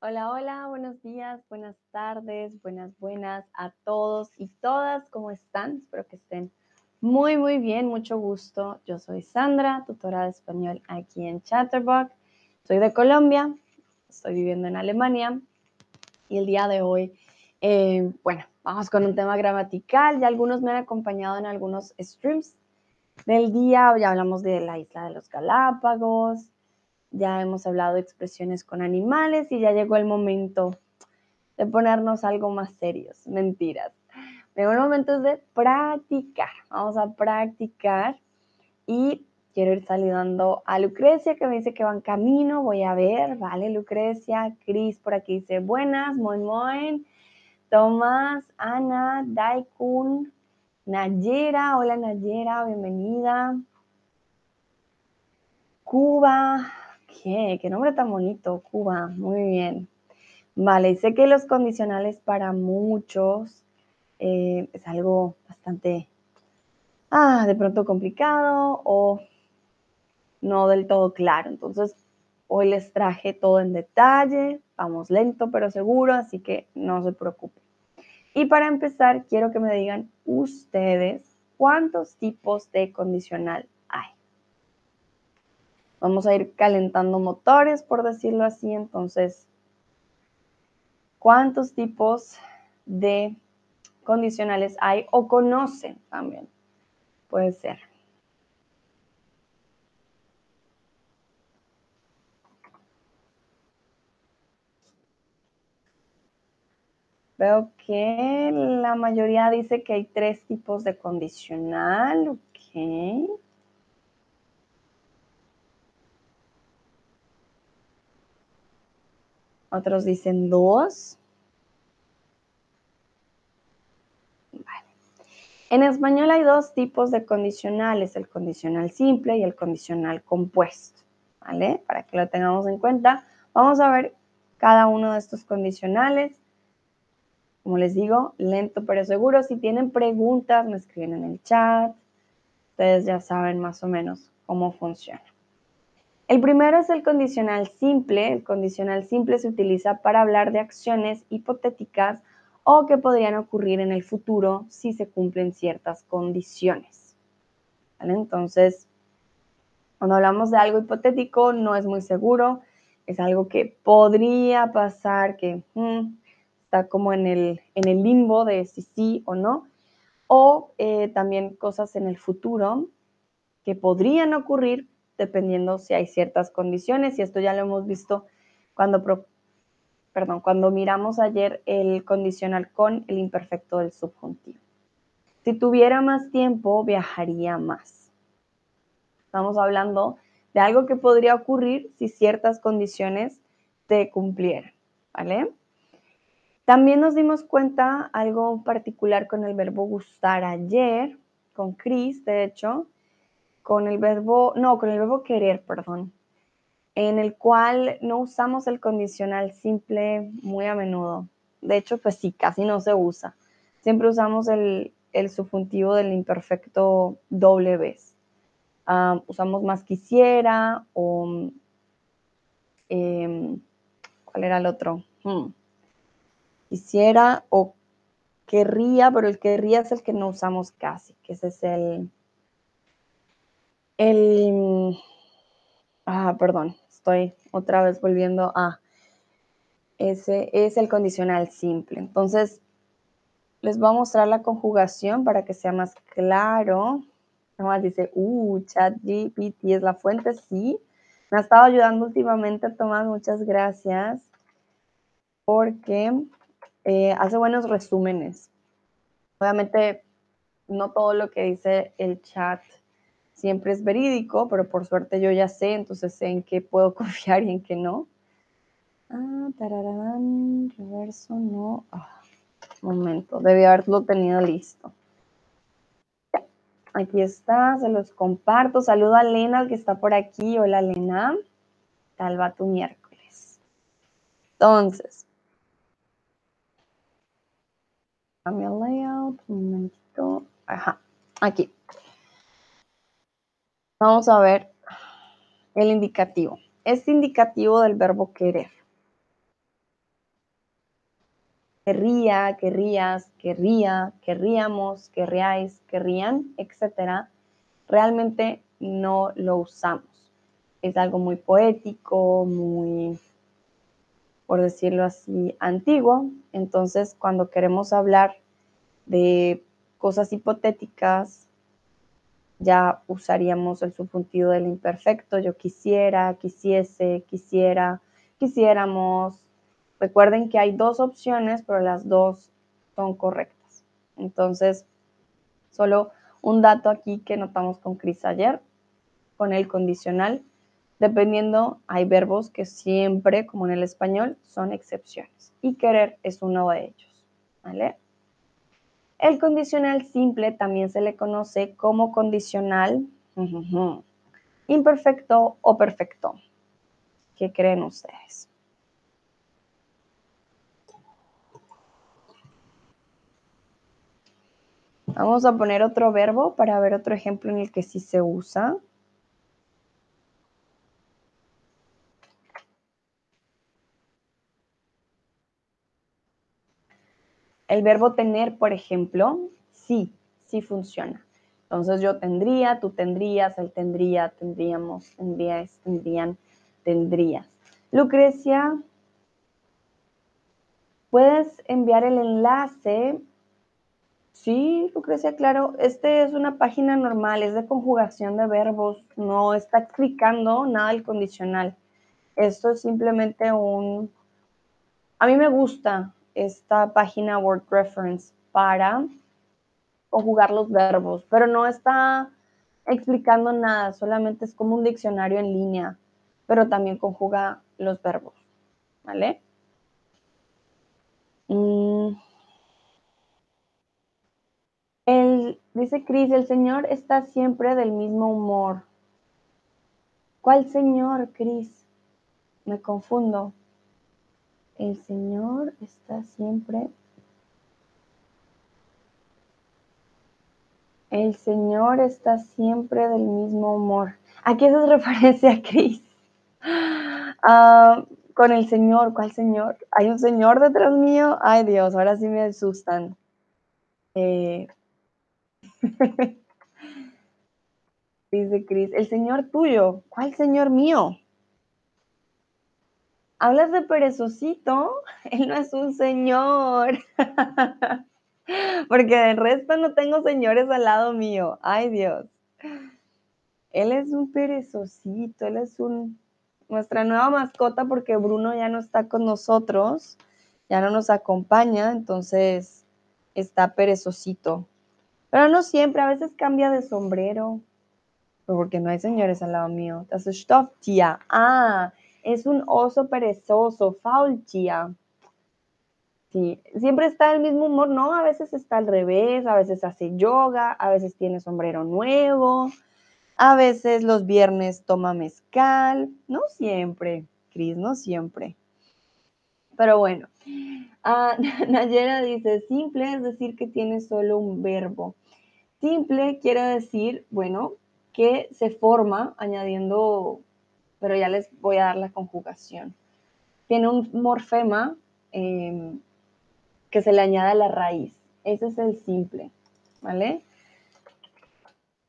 Hola, hola, buenos días, buenas tardes, buenas, buenas a todos y todas. ¿Cómo están? Espero que estén muy, muy bien. Mucho gusto. Yo soy Sandra, tutora de español aquí en Chatterbox. Soy de Colombia, estoy viviendo en Alemania y el día de hoy, eh, bueno, vamos con un tema gramatical. Ya algunos me han acompañado en algunos streams del día. Ya hablamos de la isla de los Galápagos, ya hemos hablado de expresiones con animales y ya llegó el momento de ponernos algo más serios. Mentiras. Llegó el momento de practicar. Vamos a practicar y quiero ir saludando a Lucrecia que me dice que va en camino. Voy a ver, vale, Lucrecia. Cris por aquí dice buenas, muy muy. Tomás, Ana, Daikun, Nayera. Hola Nayera, bienvenida. Cuba, ¿Qué? ¿Qué nombre tan bonito? Cuba, muy bien. Vale, sé que los condicionales para muchos eh, es algo bastante, ah, de pronto complicado o no del todo claro. Entonces, hoy les traje todo en detalle, vamos lento pero seguro, así que no se preocupen. Y para empezar, quiero que me digan ustedes cuántos tipos de condicional Vamos a ir calentando motores, por decirlo así. Entonces, ¿cuántos tipos de condicionales hay o conocen también? Puede ser. Veo que la mayoría dice que hay tres tipos de condicional. Ok. Otros dicen dos. En español hay dos tipos de condicionales, el condicional simple y el condicional compuesto. ¿Vale? Para que lo tengamos en cuenta, vamos a ver cada uno de estos condicionales. Como les digo, lento pero seguro. Si tienen preguntas, me escriben en el chat. Ustedes ya saben más o menos cómo funciona. El primero es el condicional simple. El condicional simple se utiliza para hablar de acciones hipotéticas o que podrían ocurrir en el futuro si se cumplen ciertas condiciones. Entonces, cuando hablamos de algo hipotético, no es muy seguro, es algo que podría pasar, que mm, está como en el, en el limbo de si sí o no, o eh, también cosas en el futuro que podrían ocurrir, dependiendo si hay ciertas condiciones, y esto ya lo hemos visto cuando, perdón, cuando miramos ayer el condicional con el imperfecto del subjuntivo. Si tuviera más tiempo, viajaría más. Estamos hablando de algo que podría ocurrir si ciertas condiciones se cumplieran, ¿vale? También nos dimos cuenta algo particular con el verbo gustar ayer, con Chris, de hecho, con el verbo, no, con el verbo querer, perdón, en el cual no usamos el condicional simple muy a menudo. De hecho, pues sí, casi no se usa. Siempre usamos el, subjuntivo del imperfecto doble vez. Ah, usamos más quisiera o... Em, ¿Cuál era el otro? Hmm. Quisiera o querría, pero el querría es el que no usamos casi, que ese es el, el, ah, perdón, estoy otra vez volviendo a, ese es el condicional simple. Entonces, les voy a mostrar la conjugación para que sea más claro. Tomás dice, uh, ChatGPT es la fuente, sí. Me ha estado ayudando últimamente, Tomás, muchas gracias. Porque eh, hace buenos resúmenes. Obviamente, no todo lo que dice el chat siempre es verídico, pero por suerte yo ya sé, entonces sé en qué puedo confiar y en qué no. Ah, tararán, reverso, no. Ah, momento, debí haberlo tenido listo. Ya, aquí está, se los comparto. Saludo a Lena, que está por aquí. Hola, Lena. Tal va tu miércoles. Entonces, cambio layout, un momentito. Ajá, aquí. Vamos a ver el indicativo. Es indicativo del verbo querer. querría, querrías, querría, querríamos, querríais, querrían, etcétera, realmente no lo usamos. Es algo muy poético, muy, por decirlo así, antiguo. Entonces, cuando queremos hablar de cosas hipotéticas, ya usaríamos el subjuntivo del imperfecto, yo quisiera, quisiese, quisiera, quisiéramos. Recuerden que hay dos opciones, pero las dos son correctas. Entonces, solo un dato aquí que notamos con Cris ayer, con el condicional, dependiendo, hay verbos que siempre, como en el español, son excepciones. Y querer es uno de ellos. ¿Vale? El condicional simple también se le conoce como condicional imperfecto o perfecto. ¿Qué creen ustedes? Vamos a poner otro verbo para ver otro ejemplo en el que sí se usa. El verbo tener, por ejemplo, sí, sí funciona. Entonces yo tendría, tú tendrías, él tendría, tendríamos, tendrías, tendrían, tendrías. Lucrecia, ¿puedes enviar el enlace? Sí, Lucrecia, claro. Este es una página normal, es de conjugación de verbos, no está explicando nada del condicional. Esto es simplemente un... A mí me gusta esta página Word Reference para conjugar los verbos, pero no está explicando nada, solamente es como un diccionario en línea, pero también conjuga los verbos, ¿vale? Mm. El, dice Cris, el Señor está siempre del mismo humor. ¿Cuál Señor, Cris? Me confundo. El Señor está siempre. El Señor está siempre del mismo humor. ¿A qué es referencia, Cris? Ah, con el Señor, ¿cuál Señor? ¿Hay un Señor detrás mío? Ay Dios, ahora sí me asustan. Eh, dice Cris, el Señor tuyo, ¿cuál Señor mío? Hablas de perezosito, él no es un señor. Porque de resto no tengo señores al lado mío. Ay Dios. Él es un perezosito, él es un nuestra nueva mascota porque Bruno ya no está con nosotros, ya no nos acompaña, entonces está perezosito. Pero no siempre, a veces cambia de sombrero, porque no hay señores al lado mío. Das ist. Ah, es un oso perezoso, faultia. Sí, siempre está el mismo humor, ¿no? A veces está al revés, a veces hace yoga, a veces tiene sombrero nuevo, a veces los viernes toma mezcal, no siempre, Cris, no siempre. Pero bueno, ah, Nayera dice, simple es decir que tiene solo un verbo. Simple quiere decir, bueno, que se forma añadiendo pero ya les voy a dar la conjugación. Tiene un morfema em, que se le añade a la raíz. Ese es el simple, ¿vale?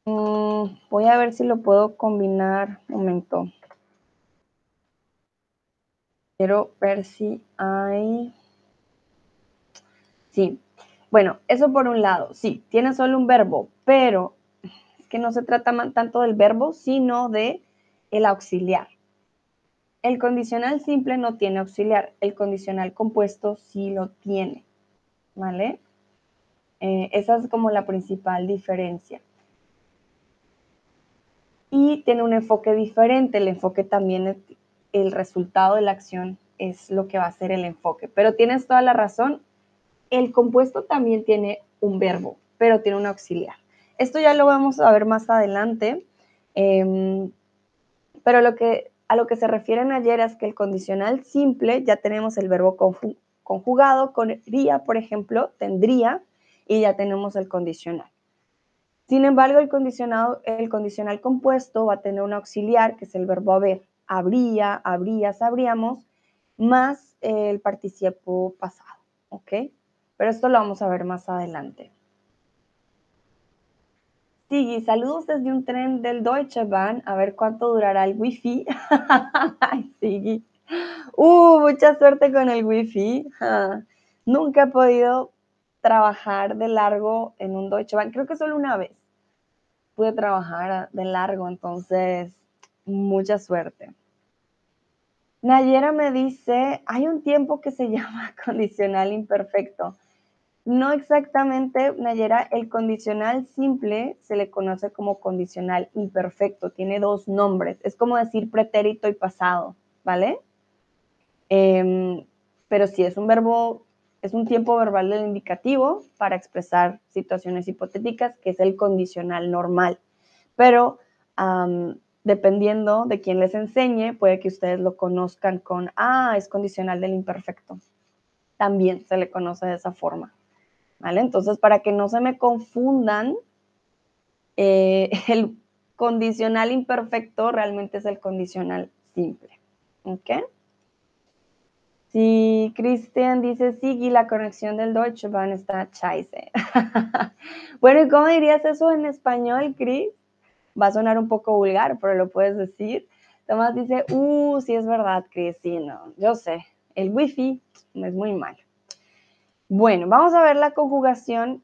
Mm, voy a ver si lo puedo combinar. Un momento. Quiero ver si hay... Sí. Bueno, eso por un lado. Sí, tiene solo un verbo, pero es que no se trata tanto del verbo, sino de el auxiliar. El condicional simple no tiene auxiliar, el condicional compuesto sí lo tiene, ¿vale? Eh, esa es como la principal diferencia. Y tiene un enfoque diferente, el enfoque también, es, el resultado de la acción es lo que va a ser el enfoque. Pero tienes toda la razón, el compuesto también tiene un verbo, pero tiene un auxiliar. Esto ya lo vamos a ver más adelante. Em, pero lo que, a lo que se refieren ayer es que el condicional simple ya tenemos el verbo conjugado con por ejemplo, tendría, y ya tenemos el condicional. Sin embargo, el, condicionado, el condicional compuesto va a tener un auxiliar, que es el verbo haber. Habría, habría, sabríamos, más el participio pasado. ¿ok? Pero esto lo vamos a ver más adelante. Sigui, saludos desde un tren del Deutsche Bahn. A ver cuánto durará el wifi. Ay, Sigui. Uh, mucha suerte con el wifi. Nunca he podido trabajar de largo en un Deutsche Bahn. Creo que solo una vez pude trabajar de largo, entonces mucha suerte. Nayera me dice, hay un tiempo que se llama condicional imperfecto. No exactamente, Nayera, el condicional simple se le conoce como condicional imperfecto, tiene dos nombres, es como decir pretérito y pasado, ¿vale? Em, pero sí, es un verbo, es un tiempo verbal del indicativo para expresar situaciones hipotéticas, que es el condicional normal. Pero dependiendo de quién les enseñe, puede que ustedes lo conozcan con, ah, es condicional del imperfecto. También se le conoce de esa forma. ¿Vale? Entonces, para que no se me confundan, eh, el condicional imperfecto realmente es el condicional simple, ¿ok? Si Cristian dice, sí, la conexión del Deutsche Bahn está scheiße. bueno, ¿y cómo dirías eso en español, Chris? Va a sonar un poco vulgar, pero lo puedes decir. Tomás dice, uh, sí es verdad, Chris, sí, no, yo sé, el wifi es muy malo. Bueno, vamos a ver la conjugación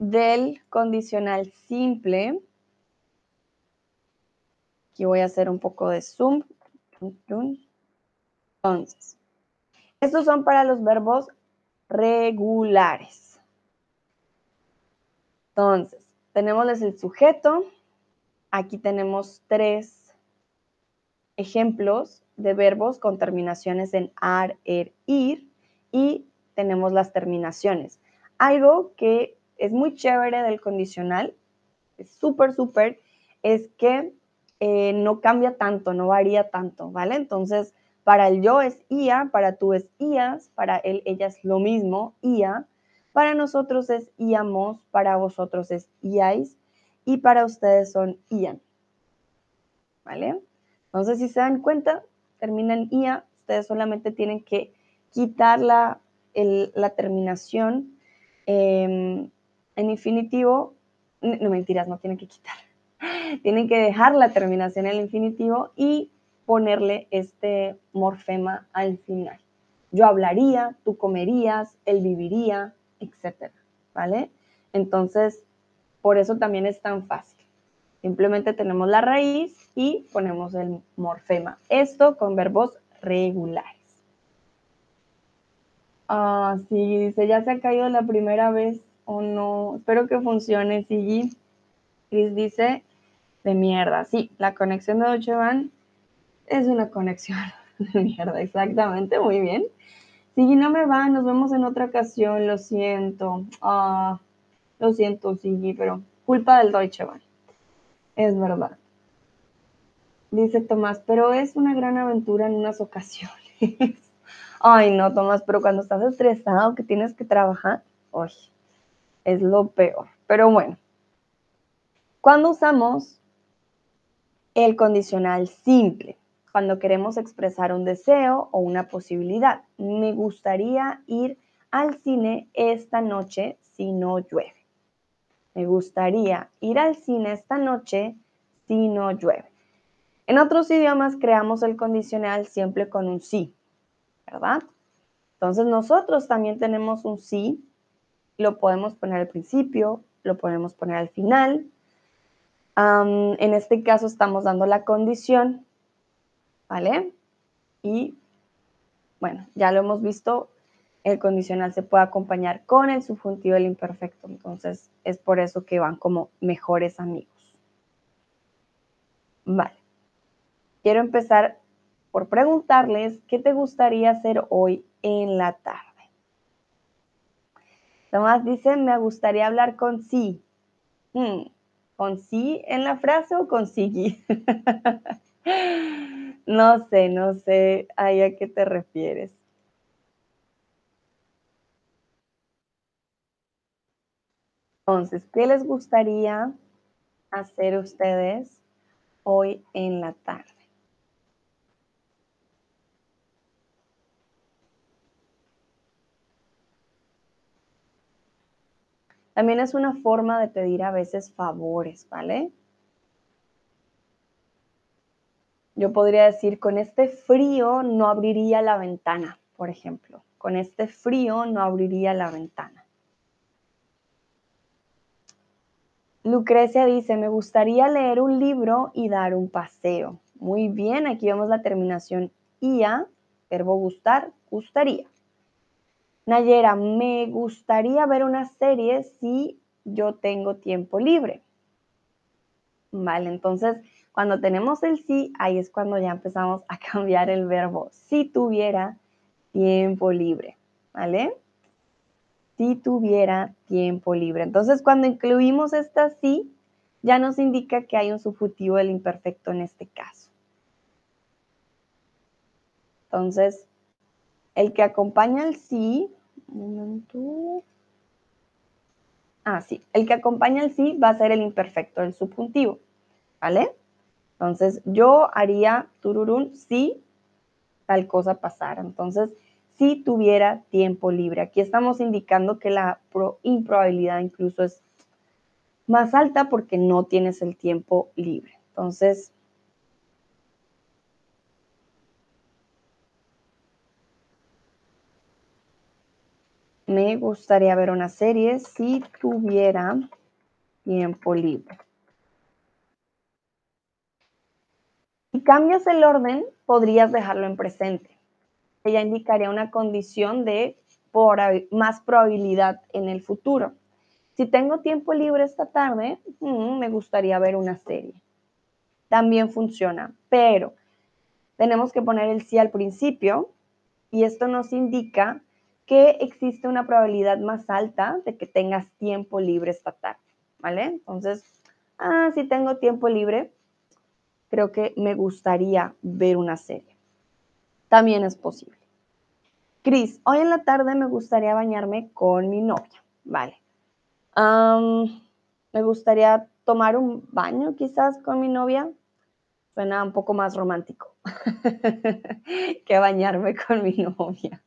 del condicional simple. Aquí voy a hacer un poco de zoom. Entonces, estos son para los verbos regulares. Entonces, tenemos el sujeto. Aquí tenemos tres ejemplos de verbos con terminaciones en ar, er, ir y tenemos las terminaciones. Algo que es muy chévere del condicional, es súper, súper, es que eh, no cambia tanto, no varía tanto, ¿vale? Entonces, para el yo es IA, para tú es IAS, para él, ella es lo mismo, IA, para nosotros es IAMOS, para vosotros es IAIS y para ustedes son IAN, ¿vale? Entonces, si se dan cuenta, termina en IA, ustedes solamente tienen que quitar la la terminación em, en infinitivo, no mentiras, no tienen que quitar, tienen que dejar la terminación en el infinitivo y ponerle este morfema al final. Yo hablaría, tú comerías, él viviría, etcétera, ¿vale? Entonces, por eso también es tan fácil. Simplemente tenemos la raíz y ponemos el morfema. Esto con verbos regulares. Ah, sí, dice, ya se ha caído la primera vez o no. Espero que funcione, sí. Chris dice, de mierda. Sí, la conexión de Deutsche Bahn es una conexión de mierda, exactamente, muy bien. Sí, no me va, nos vemos en otra ocasión, lo siento. Ah, lo siento, sí, pero culpa del Deutsche Bahn. Es verdad. Dice Tomás, pero es una gran aventura en unas ocasiones. Ay, no, Tomás, pero cuando estás estresado que tienes que trabajar, uy, es lo peor. Pero bueno, cuando usamos el condicional simple, cuando queremos expresar un deseo o una posibilidad, me gustaría ir al cine esta noche si no llueve. Me gustaría ir al cine esta noche si no llueve. En otros idiomas creamos el condicional siempre con un sí, ¿verdad? Entonces nosotros también tenemos un sí, lo podemos poner al principio, lo podemos poner al final. en este caso estamos dando la condición, ¿vale? Y bueno, ya lo hemos visto, el condicional se puede acompañar con el subjuntivo del imperfecto, entonces es por eso que van como mejores amigos. Vale. Quiero empezar por preguntarles qué te gustaría hacer hoy en la tarde. Tomás dice, me gustaría hablar con sí. Hmm, ¿Con sí en la frase o con sí? no sé, no sé a qué te refieres. Entonces, ¿qué les gustaría hacer ustedes hoy en la tarde? También es una forma de pedir a veces favores, ¿vale? Yo podría decir, con este frío no abriría la ventana, por ejemplo. Con este frío no abriría la ventana. Lucrecia dice, me gustaría leer un libro y dar un paseo. Muy bien, aquí vemos la terminación IA, verbo gustar, gustaría. Nayera, me gustaría ver una serie si yo tengo tiempo libre. Vale, entonces cuando tenemos el sí, ahí es cuando ya empezamos a cambiar el verbo. Si tuviera tiempo libre, ¿vale? Si tuviera tiempo libre. Entonces cuando incluimos esta sí, ya nos indica que hay un subjuntivo del imperfecto en este caso. Entonces, el que acompaña al sí. Ah, sí, el que acompaña al sí va a ser el imperfecto del subjuntivo, ¿vale? Entonces, yo haría tururún si tal cosa pasara. Entonces, si tuviera tiempo libre. Aquí estamos indicando que la improbabilidad incluso es más alta porque no tienes el tiempo libre. Entonces, me gustaría ver una serie si tuviera tiempo libre. Si cambias el orden, podrías dejarlo en presente. Ella indicaría una condición de más probabilidad en el futuro. Si tengo tiempo libre esta tarde, mm, me gustaría ver una serie. También funciona, pero tenemos que poner el sí al principio y esto nos indica que existe una probabilidad más alta de que tengas tiempo libre esta tarde, ¿vale? Entonces, ah, si tengo tiempo libre, creo que me gustaría ver una serie. También es posible. Cris, hoy en la tarde me gustaría bañarme con mi novia, ¿vale? me gustaría tomar un baño quizás con mi novia. Suena un poco más romántico que bañarme con mi novia.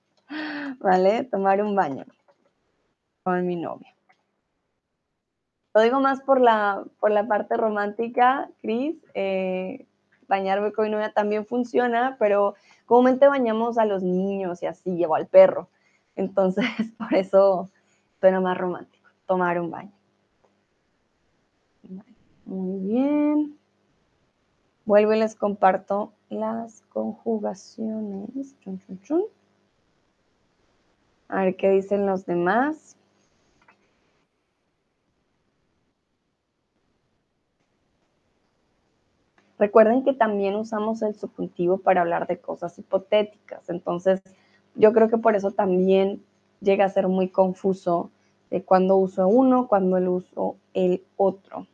¿Vale? Tomar un baño con mi novia. Lo digo más por la, por la parte romántica, Cris. Eh, bañarme con mi novia también funciona, pero comúnmente bañamos a los niños y así, llevo al perro. Entonces, por eso suena más romántico, tomar un baño. Muy bien. Vuelvo y les comparto las conjugaciones. Chun, chun, chun. A ver qué dicen los demás. Recuerden que también usamos el subjuntivo para hablar de cosas hipotéticas. Entonces, yo creo que por eso también llega a ser muy confuso de cuándo uso uno, cuándo el uso el otro.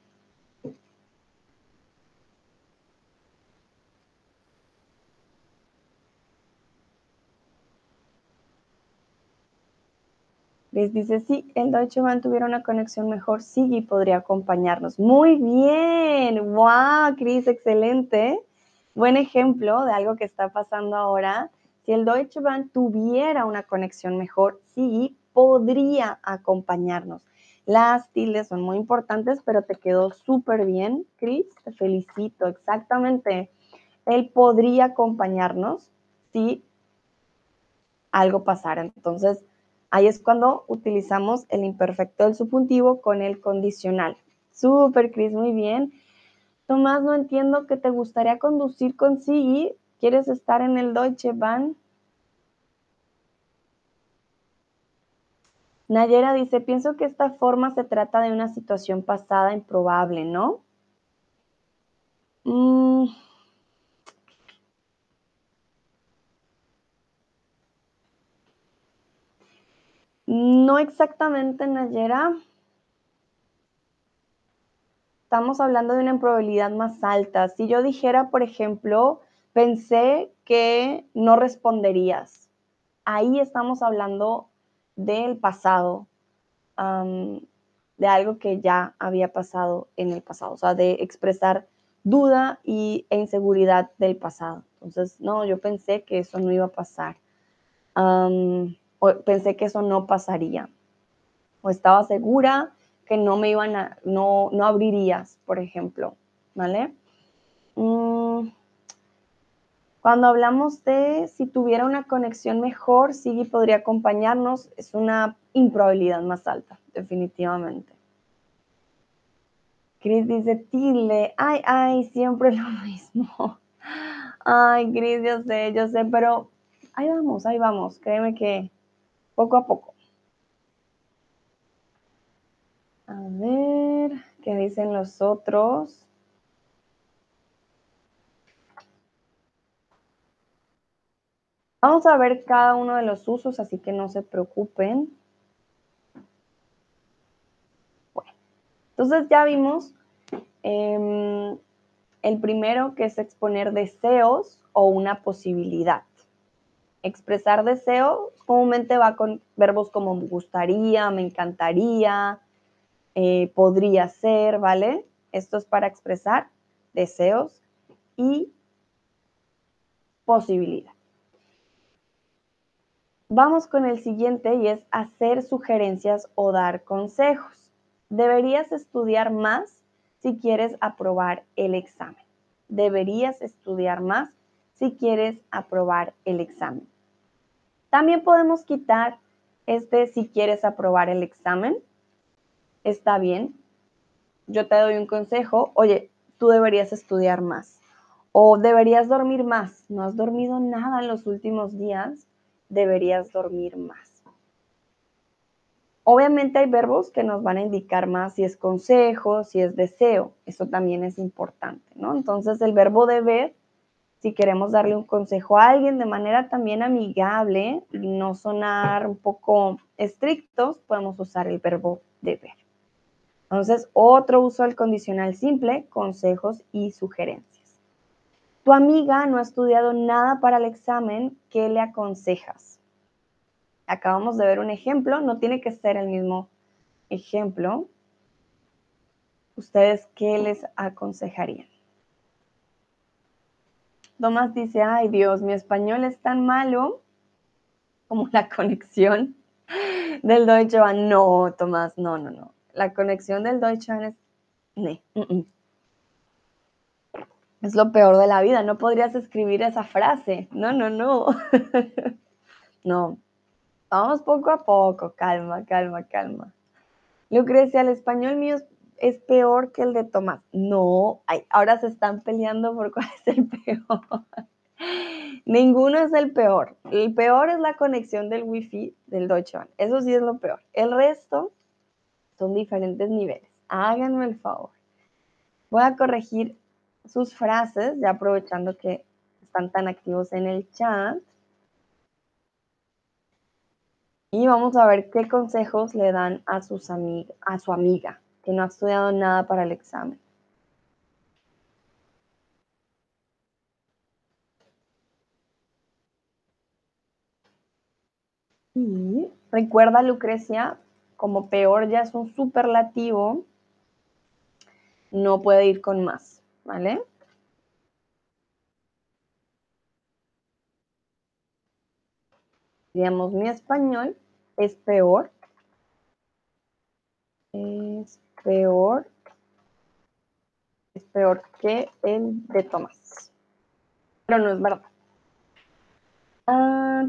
Les dice, si el Deutsche Bahn tuviera una conexión mejor, Sigi podría acompañarnos. Muy bien, wow, Cris, excelente. Buen ejemplo de algo que está pasando ahora. Si el Deutsche Bahn tuviera una conexión mejor, Sigi podría acompañarnos. Las tildes son muy importantes, pero te quedó súper bien, Cris. Te felicito, exactamente. Él podría acompañarnos si algo pasara. Entonces, Ahí es cuando utilizamos el imperfecto del subjuntivo con el condicional. Súper, Cris, muy bien. Tomás, no entiendo que te gustaría conducir con Sigi. ¿Quieres estar en el Deutsche Bahn? Nayera dice, pienso que esta forma se trata de una situación pasada improbable, ¿no? Mm, No exactamente, Nayera. Estamos hablando de una probabilidad más alta. Si yo dijera, por ejemplo, pensé que no responderías, ahí estamos hablando del pasado, de algo que ya había pasado en el pasado, o sea, de expresar duda y, e inseguridad del pasado. Entonces, no, yo pensé que eso no iba a pasar pensé que eso no pasaría. O estaba segura que no me iban a, no, no abrirías, por ejemplo, ¿vale? Mm, cuando hablamos de si tuviera una conexión mejor, Sigui podría acompañarnos, es una improbabilidad más alta, definitivamente. Cris dice, Tile, ay, ay, siempre lo mismo. Ay, Cris, yo sé, yo sé, pero ahí vamos, ahí vamos, créeme que poco a poco. A ver, ¿qué dicen los otros? Vamos a ver cada uno de los usos, así que no se preocupen. Bueno, entonces ya vimos em, el primero que es exponer deseos o una posibilidad. Expresar deseos comúnmente va con verbos como me gustaría, me encantaría, eh, podría ser, ¿vale? Esto es para expresar deseos y posibilidad. Vamos con el siguiente y es hacer sugerencias o dar consejos. Deberías estudiar más si quieres aprobar el examen. Deberías estudiar más si quieres aprobar el examen. También podemos quitar este si quieres aprobar el examen. Está bien. Yo te doy un consejo. Oye, tú deberías estudiar más. O deberías dormir más. No has dormido nada en los últimos días deberías dormir más. Obviamente hay verbos que nos van a indicar más si es consejo, si es deseo. Eso también es importante, ¿no? Entonces el verbo deber, si queremos darle un consejo a alguien de manera también amigable y no sonar un poco estrictos, podemos usar el verbo deber. Entonces, otro uso del condicional simple, consejos y sugerencias. Tu amiga no ha estudiado nada para el examen, ¿qué le aconsejas? Acabamos de ver un ejemplo, no tiene que ser el mismo ejemplo. ¿Ustedes qué les aconsejarían? Tomás dice, ay Dios, mi español es tan malo como la conexión del Deutsche Bahn. No, Tomás, no, no, no. La conexión del Deutsche Bahn es... Es lo peor de la vida, no podrías escribir esa frase. No, no, no. no. Vamos poco a poco, calma, calma, calma. Lucrecia, el español mío peor que el de Tomás. No, ahora se están peleando por cuál es el peor. Ninguno es el peor. El peor es la conexión del wifi del Deutsche Bahn. Eso sí es lo peor. El resto son diferentes niveles. Háganme el favor. Voy a corregir sus frases, ya aprovechando que están tan activos en el chat. Y vamos a ver qué consejos le dan a, sus a su amiga, que no ha estudiado nada para el examen. Y recuerda, Lucrecia, como peor ya es un superlativo, no puede ir con más. ¿vale? Digamos, mi español es peor. Es peor. Es peor que el de Tomás. Pero no es verdad. Ah.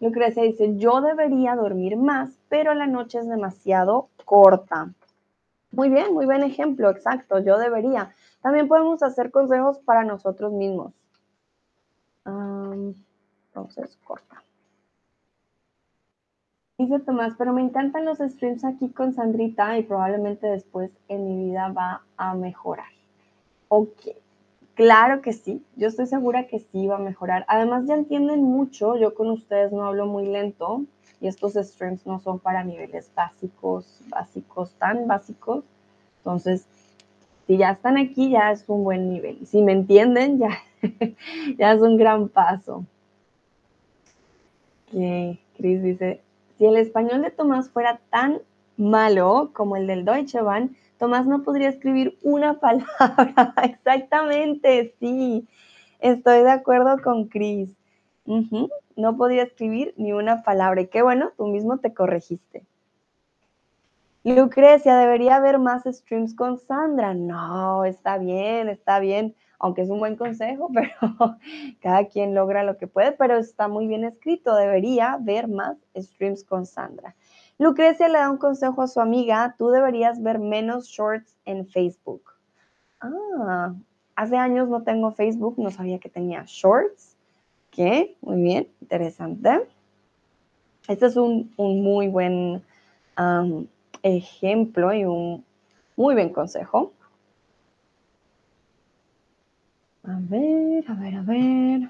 Lucrecia dice, yo debería dormir más, pero la noche es demasiado corta. Muy bien, muy buen ejemplo, exacto, yo debería. También podemos hacer consejos para nosotros mismos. entonces, corta. Dice Tomás, pero me encantan los streams aquí con Sandrita y probablemente después en mi vida va a mejorar. Ok, claro que sí, yo estoy segura que sí va a mejorar. Además ya entienden mucho, yo con ustedes no hablo muy lento, y estos streams no son para niveles básicos, básicos, tan básicos. Entonces, si ya están aquí, ya es un buen nivel. Si me entienden, ya, ya es un gran paso. Que Chris dice, si el español de Tomás fuera tan malo como el del Deutsche Bahn, Tomás no podría escribir una palabra. Exactamente, sí. Estoy de acuerdo con Chris no podía escribir ni una palabra. Y qué bueno, tú mismo te corregiste. Lucrecia, debería haber más streams con Sandra. No, está bien, está bien, aunque es un buen consejo, pero cada quien logra lo que puede, pero está muy bien escrito. Debería ver más streams con Sandra. Lucrecia le da un consejo a su amiga, tú deberías ver menos shorts en Facebook. Ah, hace años no tengo Facebook, no sabía que tenía shorts. ¿Qué? Muy bien, interesante. Este es un, muy buen ejemplo y un muy buen consejo. A ver, a ver, a ver.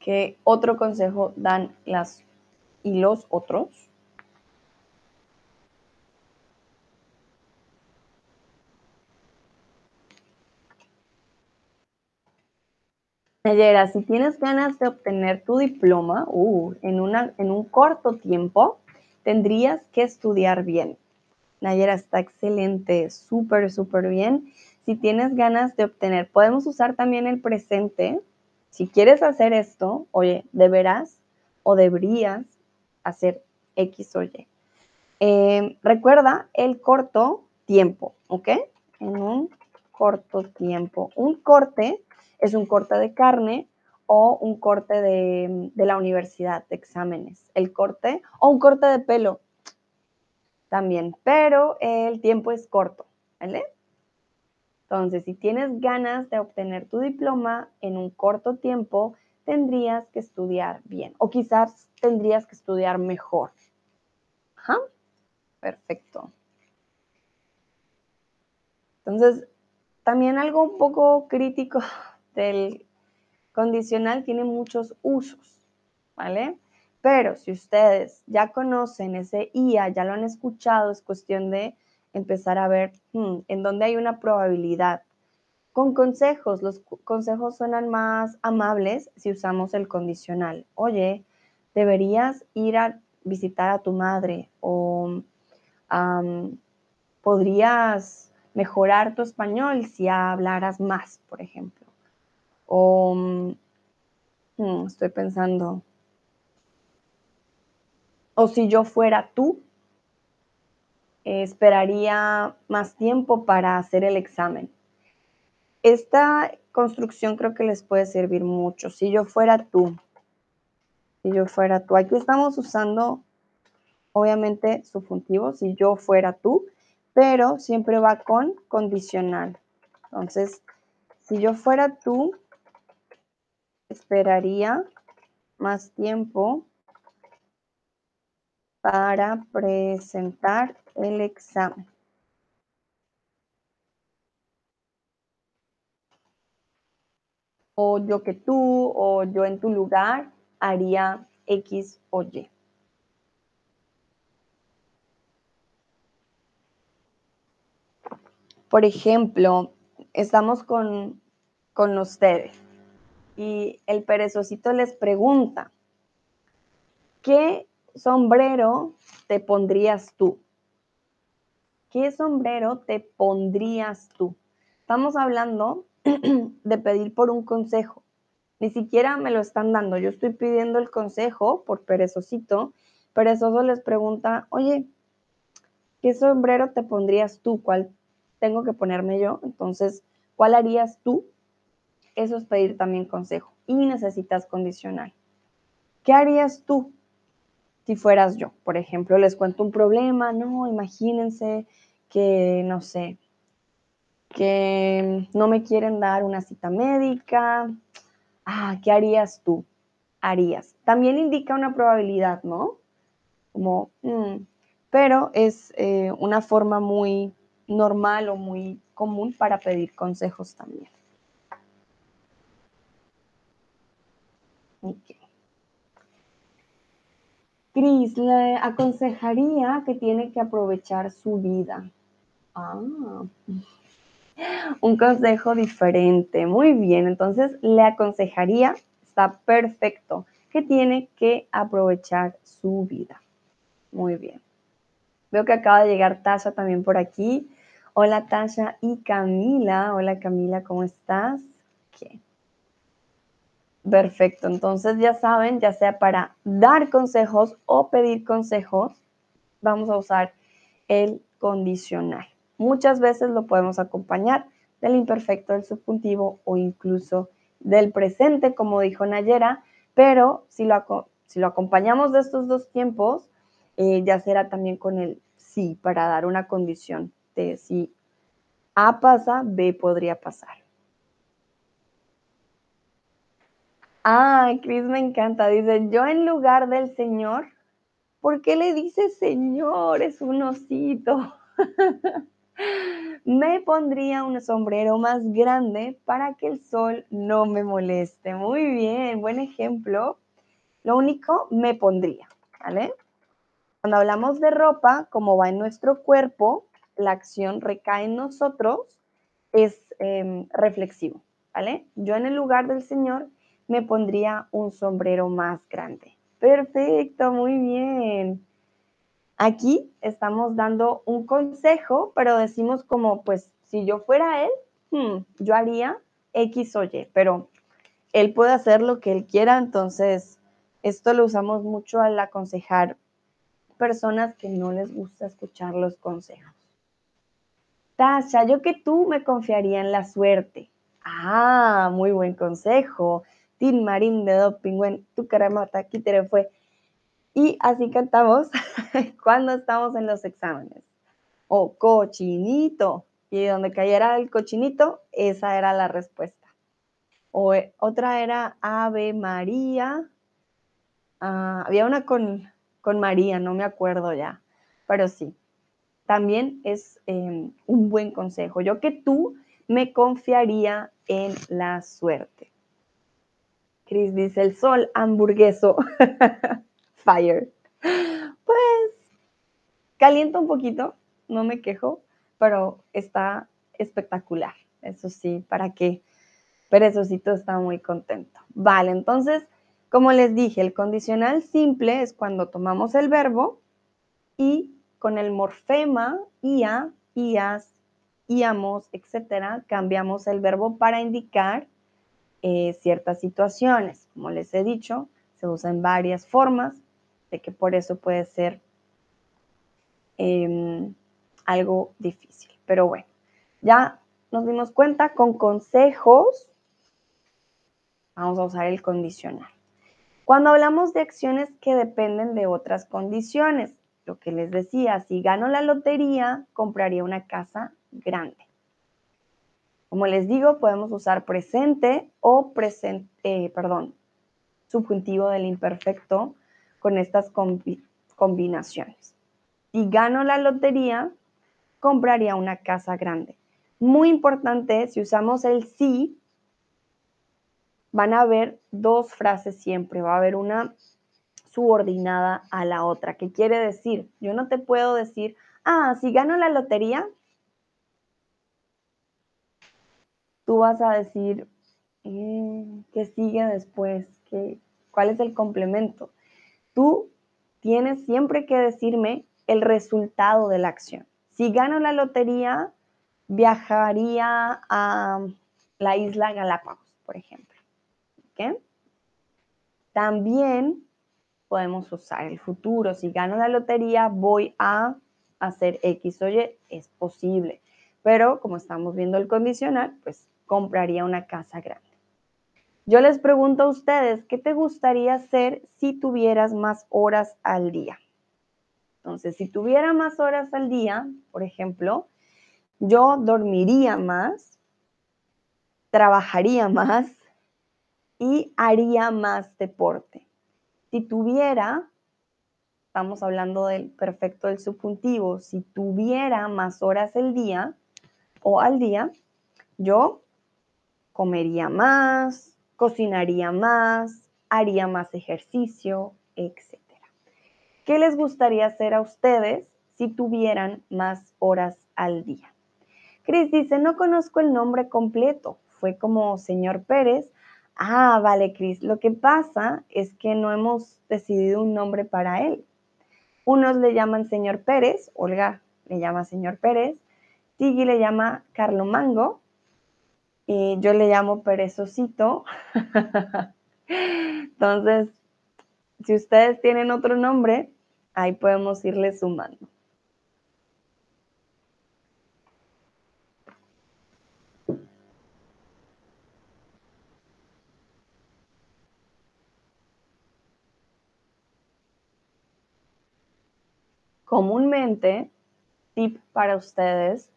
¿Qué otro consejo dan las y los otros? Nayera, si tienes ganas de obtener tu diploma uh, en, una, en un corto tiempo, tendrías que estudiar bien. Nayera está excelente, súper, súper bien. Si tienes ganas de obtener, podemos usar también el presente. Si quieres hacer esto, oye, deberás o deberías hacer X o Y. Eh, recuerda el corto tiempo, ¿ok? En un corto tiempo. Un corte es un corte de carne o un corte de, la universidad, de exámenes. El corte o un corte de pelo también, pero el tiempo es corto, ¿vale? Entonces, si tienes ganas de obtener tu diploma en un corto tiempo, tendrías que estudiar bien o quizás tendrías que estudiar mejor. Ajá. Perfecto. Entonces, también algo un poco crítico del condicional tiene muchos usos, ¿vale? Pero si ustedes ya conocen ese IA, ya lo han escuchado, es cuestión de empezar a ver hmm, en dónde hay una probabilidad. Con consejos, los consejos suenan más amables si usamos el condicional. Oye, deberías ir a visitar a tu madre o podrías mejorar tu español si hablaras más, por ejemplo. O mm, estoy pensando, o si yo fuera tú, esperaría más tiempo para hacer el examen. Esta construcción creo que les puede servir mucho. Si yo fuera tú, si yo fuera tú, aquí estamos usando obviamente subjuntivo, si yo fuera tú, pero siempre va con condicional. Entonces, si yo fuera tú, esperaría más tiempo para presentar el examen. O yo que tú, o yo en tu lugar, haría X o Y. Por ejemplo, estamos con, con ustedes y el perezosito les pregunta, ¿qué sombrero te pondrías tú? ¿Qué sombrero te pondrías tú? Estamos hablando de pedir por un consejo. Ni siquiera me lo están dando. Yo estoy pidiendo el consejo por perezosito. Perezoso les pregunta, oye, ¿qué sombrero te pondrías tú? ¿Cuál tengo que ponerme yo? Entonces, ¿cuál harías tú? Eso es pedir también consejo. Y necesitas condicional. ¿Qué harías tú si fueras yo? Por ejemplo, les cuento un problema, no, imagínense que, no sé, que no me quieren dar una cita médica. Ah, ¿qué harías tú? Harías. También indica una probabilidad, ¿no? Como, mm, pero es eh, una forma muy normal o muy común para pedir consejos también. Cris le aconsejaría que tiene que aprovechar su vida. Ah, un consejo diferente. Muy bien, entonces le aconsejaría, está perfecto, que tiene que aprovechar su vida. Muy bien. Veo que acaba de llegar Tasha también por aquí. Hola Tasha y Camila. Hola Camila, ¿cómo estás? Perfecto, entonces ya saben, ya sea para dar consejos o pedir consejos, vamos a usar el condicional. Muchas veces lo podemos acompañar del imperfecto del subjuntivo o incluso del presente, como dijo Nayera, pero si lo, si lo acompañamos de estos dos tiempos, eh, ya será también con el sí para dar una condición de si A pasa, B podría pasar. Ah, Cris me encanta. Dice, yo en lugar del Señor, ¿por qué le dice Señor? Es un osito. me pondría un sombrero más grande para que el sol no me moleste. Muy bien, buen ejemplo. Lo único, me pondría, ¿vale? Cuando hablamos de ropa, como va en nuestro cuerpo, la acción recae en nosotros, es em, reflexivo, ¿vale? Yo en el lugar del Señor me pondría un sombrero más grande. Perfecto, muy bien. Aquí estamos dando un consejo, pero decimos como, pues, si yo fuera él, hmm, yo haría X o Y, pero él puede hacer lo que él quiera, entonces esto lo usamos mucho al aconsejar personas que no les gusta escuchar los consejos. Tasha, yo que tú me confiaría en la suerte. Ah, muy buen consejo. Tin Marín de Dopingüen, tu caramata, aquí te fue. Y así cantamos cuando estamos en los exámenes. O cochinito. Y donde cayera el cochinito, esa era la respuesta. O eh, otra era Ave María. Ah, había una con, con, María, no me acuerdo ya. Pero sí, también es em, un buen consejo. Yo que tú me confiaría en la suerte. Chris dice, el sol hamburgueso. Fire. Pues calienta un poquito, no me quejo, pero está espectacular. Eso sí, ¿para qué? Perezosito está muy contento. Vale, entonces, como les dije, el condicional simple es cuando tomamos el verbo y con el morfema ia, ias, íamos, etcétera, cambiamos el verbo para indicar eh, ciertas situaciones. Como les he dicho, se usa en varias formas, de que por eso puede ser em, algo difícil. Pero bueno, ya nos dimos cuenta con consejos, vamos a usar el condicional. Cuando hablamos de acciones que dependen de otras condiciones, lo que les decía, si gano la lotería, compraría una casa grande. Como les digo, podemos usar presente o presente, eh, perdón, subjuntivo del imperfecto con estas combinaciones. Si gano la lotería, compraría una casa grande. Muy importante, si usamos el sí, van a haber dos frases siempre. Va a haber una subordinada a la otra. ¿Qué quiere decir? Yo no te puedo decir, ah, si gano la lotería, tú vas a decir, eh, ¿qué sigue después? ¿Qué, ¿Cuál es el complemento? Tú tienes siempre que decirme el resultado de la acción. Si gano la lotería, viajaría a la isla Galápagos, por ejemplo. También podemos usar el futuro. Si gano la lotería, voy a hacer X o Y. Es posible. Pero como estamos viendo el condicional, pues compraría una casa grande. Yo les pregunto a ustedes, ¿qué te gustaría hacer si tuvieras más horas al día? Entonces, si tuviera más horas al día, por ejemplo, yo dormiría más, trabajaría más y haría más deporte. Si tuviera, estamos hablando del perfecto del subjuntivo, si tuviera más horas al día o al día, yo comería más, cocinaría más, haría más ejercicio, etc. ¿Qué les gustaría hacer a ustedes si tuvieran más horas al día? Cris dice, no conozco el nombre completo. Fue como señor Pérez. Ah, vale, Cris. Lo que pasa es que no hemos decidido un nombre para él. Unos le llaman señor Pérez, Olga le llama señor Pérez, Tigui le llama Carlo Mango y yo le llamo perezosito. Entonces, si ustedes tienen otro nombre, ahí podemos irle sumando. Comúnmente, tip para ustedes,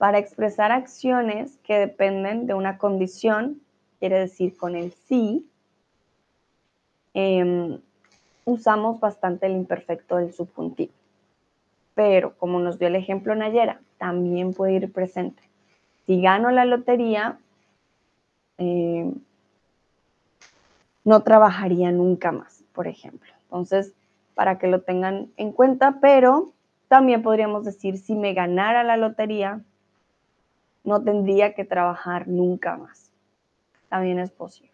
para expresar acciones que dependen de una condición, quiere decir con el sí, em, usamos bastante el imperfecto del subjuntivo. Pero como nos dio el ejemplo Nayera, también puede ir presente. Si gano la lotería, em, no trabajaría nunca más, por ejemplo. Entonces, para que lo tengan en cuenta, pero también podríamos decir, si me ganara la lotería, no tendría que trabajar nunca más. También es posible.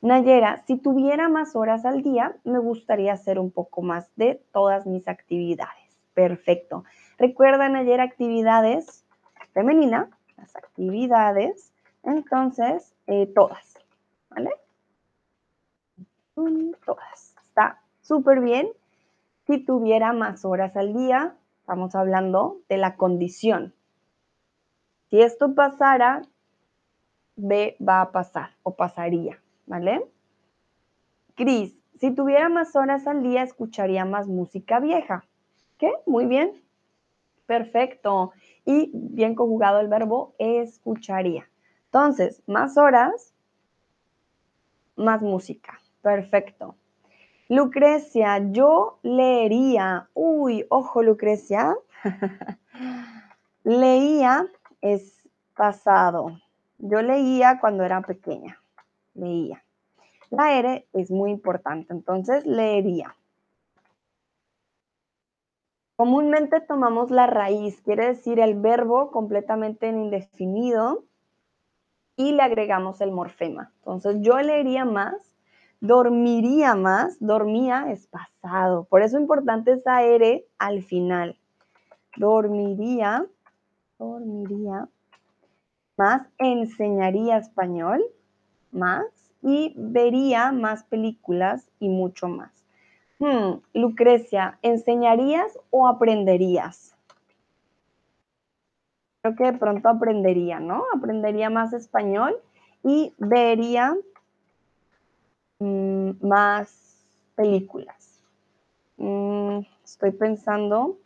Nayera, si tuviera más horas al día, me gustaría hacer un poco más de todas mis actividades. Perfecto. Recuerda, Nayera, actividades femenina, las actividades, entonces, eh, todas, ¿vale? Todas. Está súper bien. Si tuviera más horas al día, estamos hablando de la condición. Si esto pasara, B va a pasar o pasaría, ¿vale? Cris, si tuviera más horas al día, escucharía más música vieja. ¿Qué? Muy bien. Perfecto. Y bien conjugado el verbo escucharía. Entonces, más horas, más música. Perfecto. Lucrecia, yo leería. Uy, ojo, Lucrecia. leía es pasado. Yo leía cuando era pequeña. Leía. La R es muy importante, entonces leería. Comúnmente tomamos la raíz, quiere decir el verbo completamente en indefinido y le agregamos el morfema. Entonces yo leería más dormiría más, dormía es pasado. Por eso es importante esa R al final. Dormiría, dormiría más, enseñaría español más y vería más películas y mucho más. Hmm, Lucrecia, ¿enseñarías o aprenderías? Creo que de pronto aprendería, ¿no? Aprendería más español y vería Mm, más películas. Mm, estoy pensando,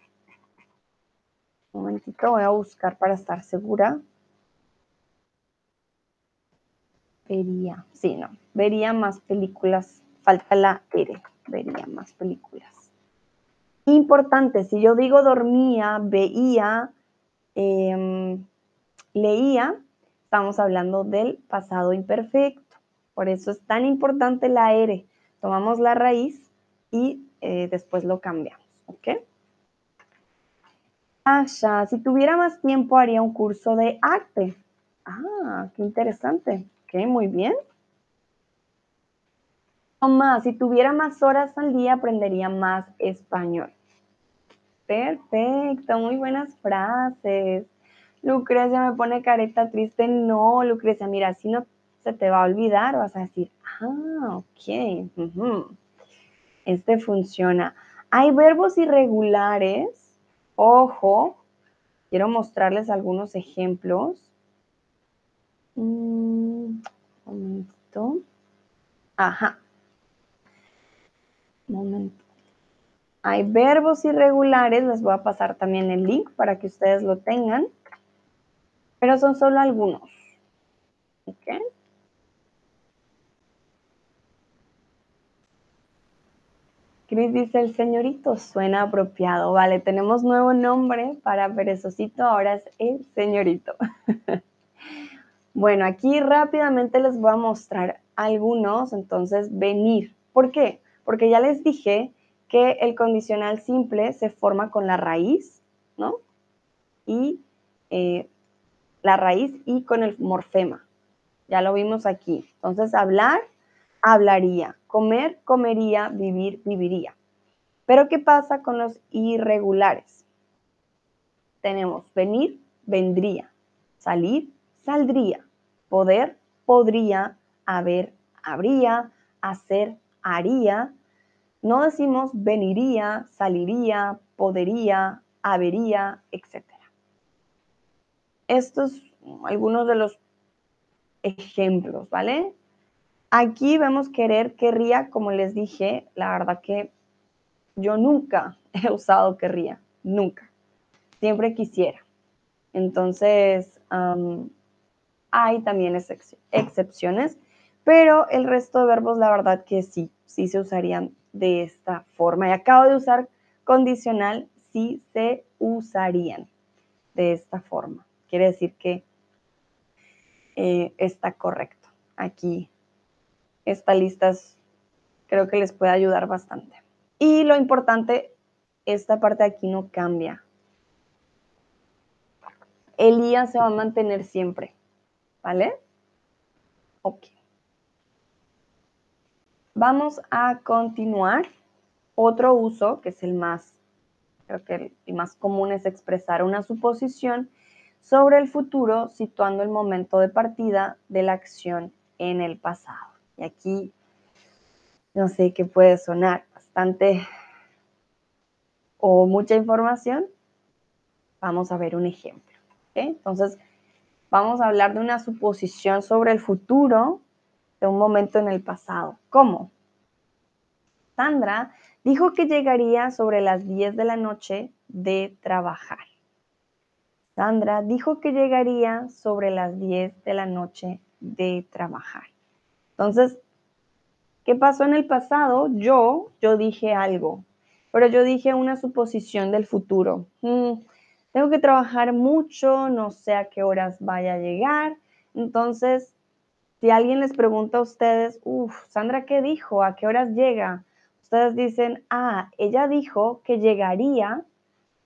un momentito, voy a buscar para estar segura. Vería, sí, no, vería más películas, falta la R, vería más películas. Importante, si yo digo dormía, veía, em, leía, estamos hablando del pasado imperfecto. Por eso es tan importante la R. Tomamos la raíz y eh, después lo cambiamos, ¿ok? Asha, si tuviera más tiempo haría un curso de arte. Ah, qué interesante. Ok, muy bien. Tomás, si tuviera más horas al día aprendería más español. Perfecto, muy buenas frases. Lucrecia me pone careta triste. No, Lucrecia, mira, si no se te va a olvidar, vas a decir, ah, ok, este funciona. Hay verbos irregulares, ojo, quiero mostrarles algunos ejemplos. un momento. Ajá. momento. Hay verbos irregulares, les voy a pasar también el link para que ustedes lo tengan, pero son solo algunos. ¿Ok? Cris dice, el señorito suena apropiado. Vale, tenemos nuevo nombre para perezosito, ahora es el señorito. bueno, aquí rápidamente les voy a mostrar algunos, entonces venir. ¿Por qué? Porque ya les dije que el condicional simple se forma con la raíz, ¿no? Y eh, la raíz y con el morfema. Ya lo vimos aquí. Entonces, hablar hablaría, comer, comería, vivir, viviría. Pero ¿qué pasa con los irregulares? Tenemos venir, vendría, salir, saldría, poder, podría, haber, habría, hacer, haría. No decimos veniría, saliría, podría, habería, etc. Estos algunos de los ejemplos, ¿vale? Aquí vemos querer, querría, como les dije, la verdad que yo nunca he usado querría, nunca. Siempre quisiera. Entonces, hay también excepciones, pero el resto de verbos, la verdad que sí, sí se usarían de esta forma. Y acabo de usar condicional, sí se usarían de esta forma. Quiere decir que eh, está correcto. Aquí esta lista creo que les puede ayudar bastante. Y lo importante, esta parte de aquí no cambia. Elías se va a mantener siempre, ¿vale? Ok. Vamos a continuar. Otro uso, que es el más, creo que el más común, es expresar una suposición sobre el futuro, situando el momento de partida de la acción en el pasado. Y aquí, no sé qué puede sonar bastante o mucha información. Vamos a ver un ejemplo. Entonces, vamos a hablar de una suposición sobre el futuro de un momento en el pasado. ¿Cómo? Sandra dijo que llegaría sobre las 10 de la noche de trabajar. Sandra dijo que llegaría sobre las 10 de la noche de trabajar. Entonces, ¿qué pasó en el pasado? Yo, yo dije algo, pero yo dije una suposición del futuro. Mm, tengo que trabajar mucho, no sé a qué horas vaya a llegar. Entonces, si alguien les pregunta a ustedes, uff, Sandra, ¿qué dijo? ¿A qué horas llega? Ustedes dicen, ah, ella dijo que llegaría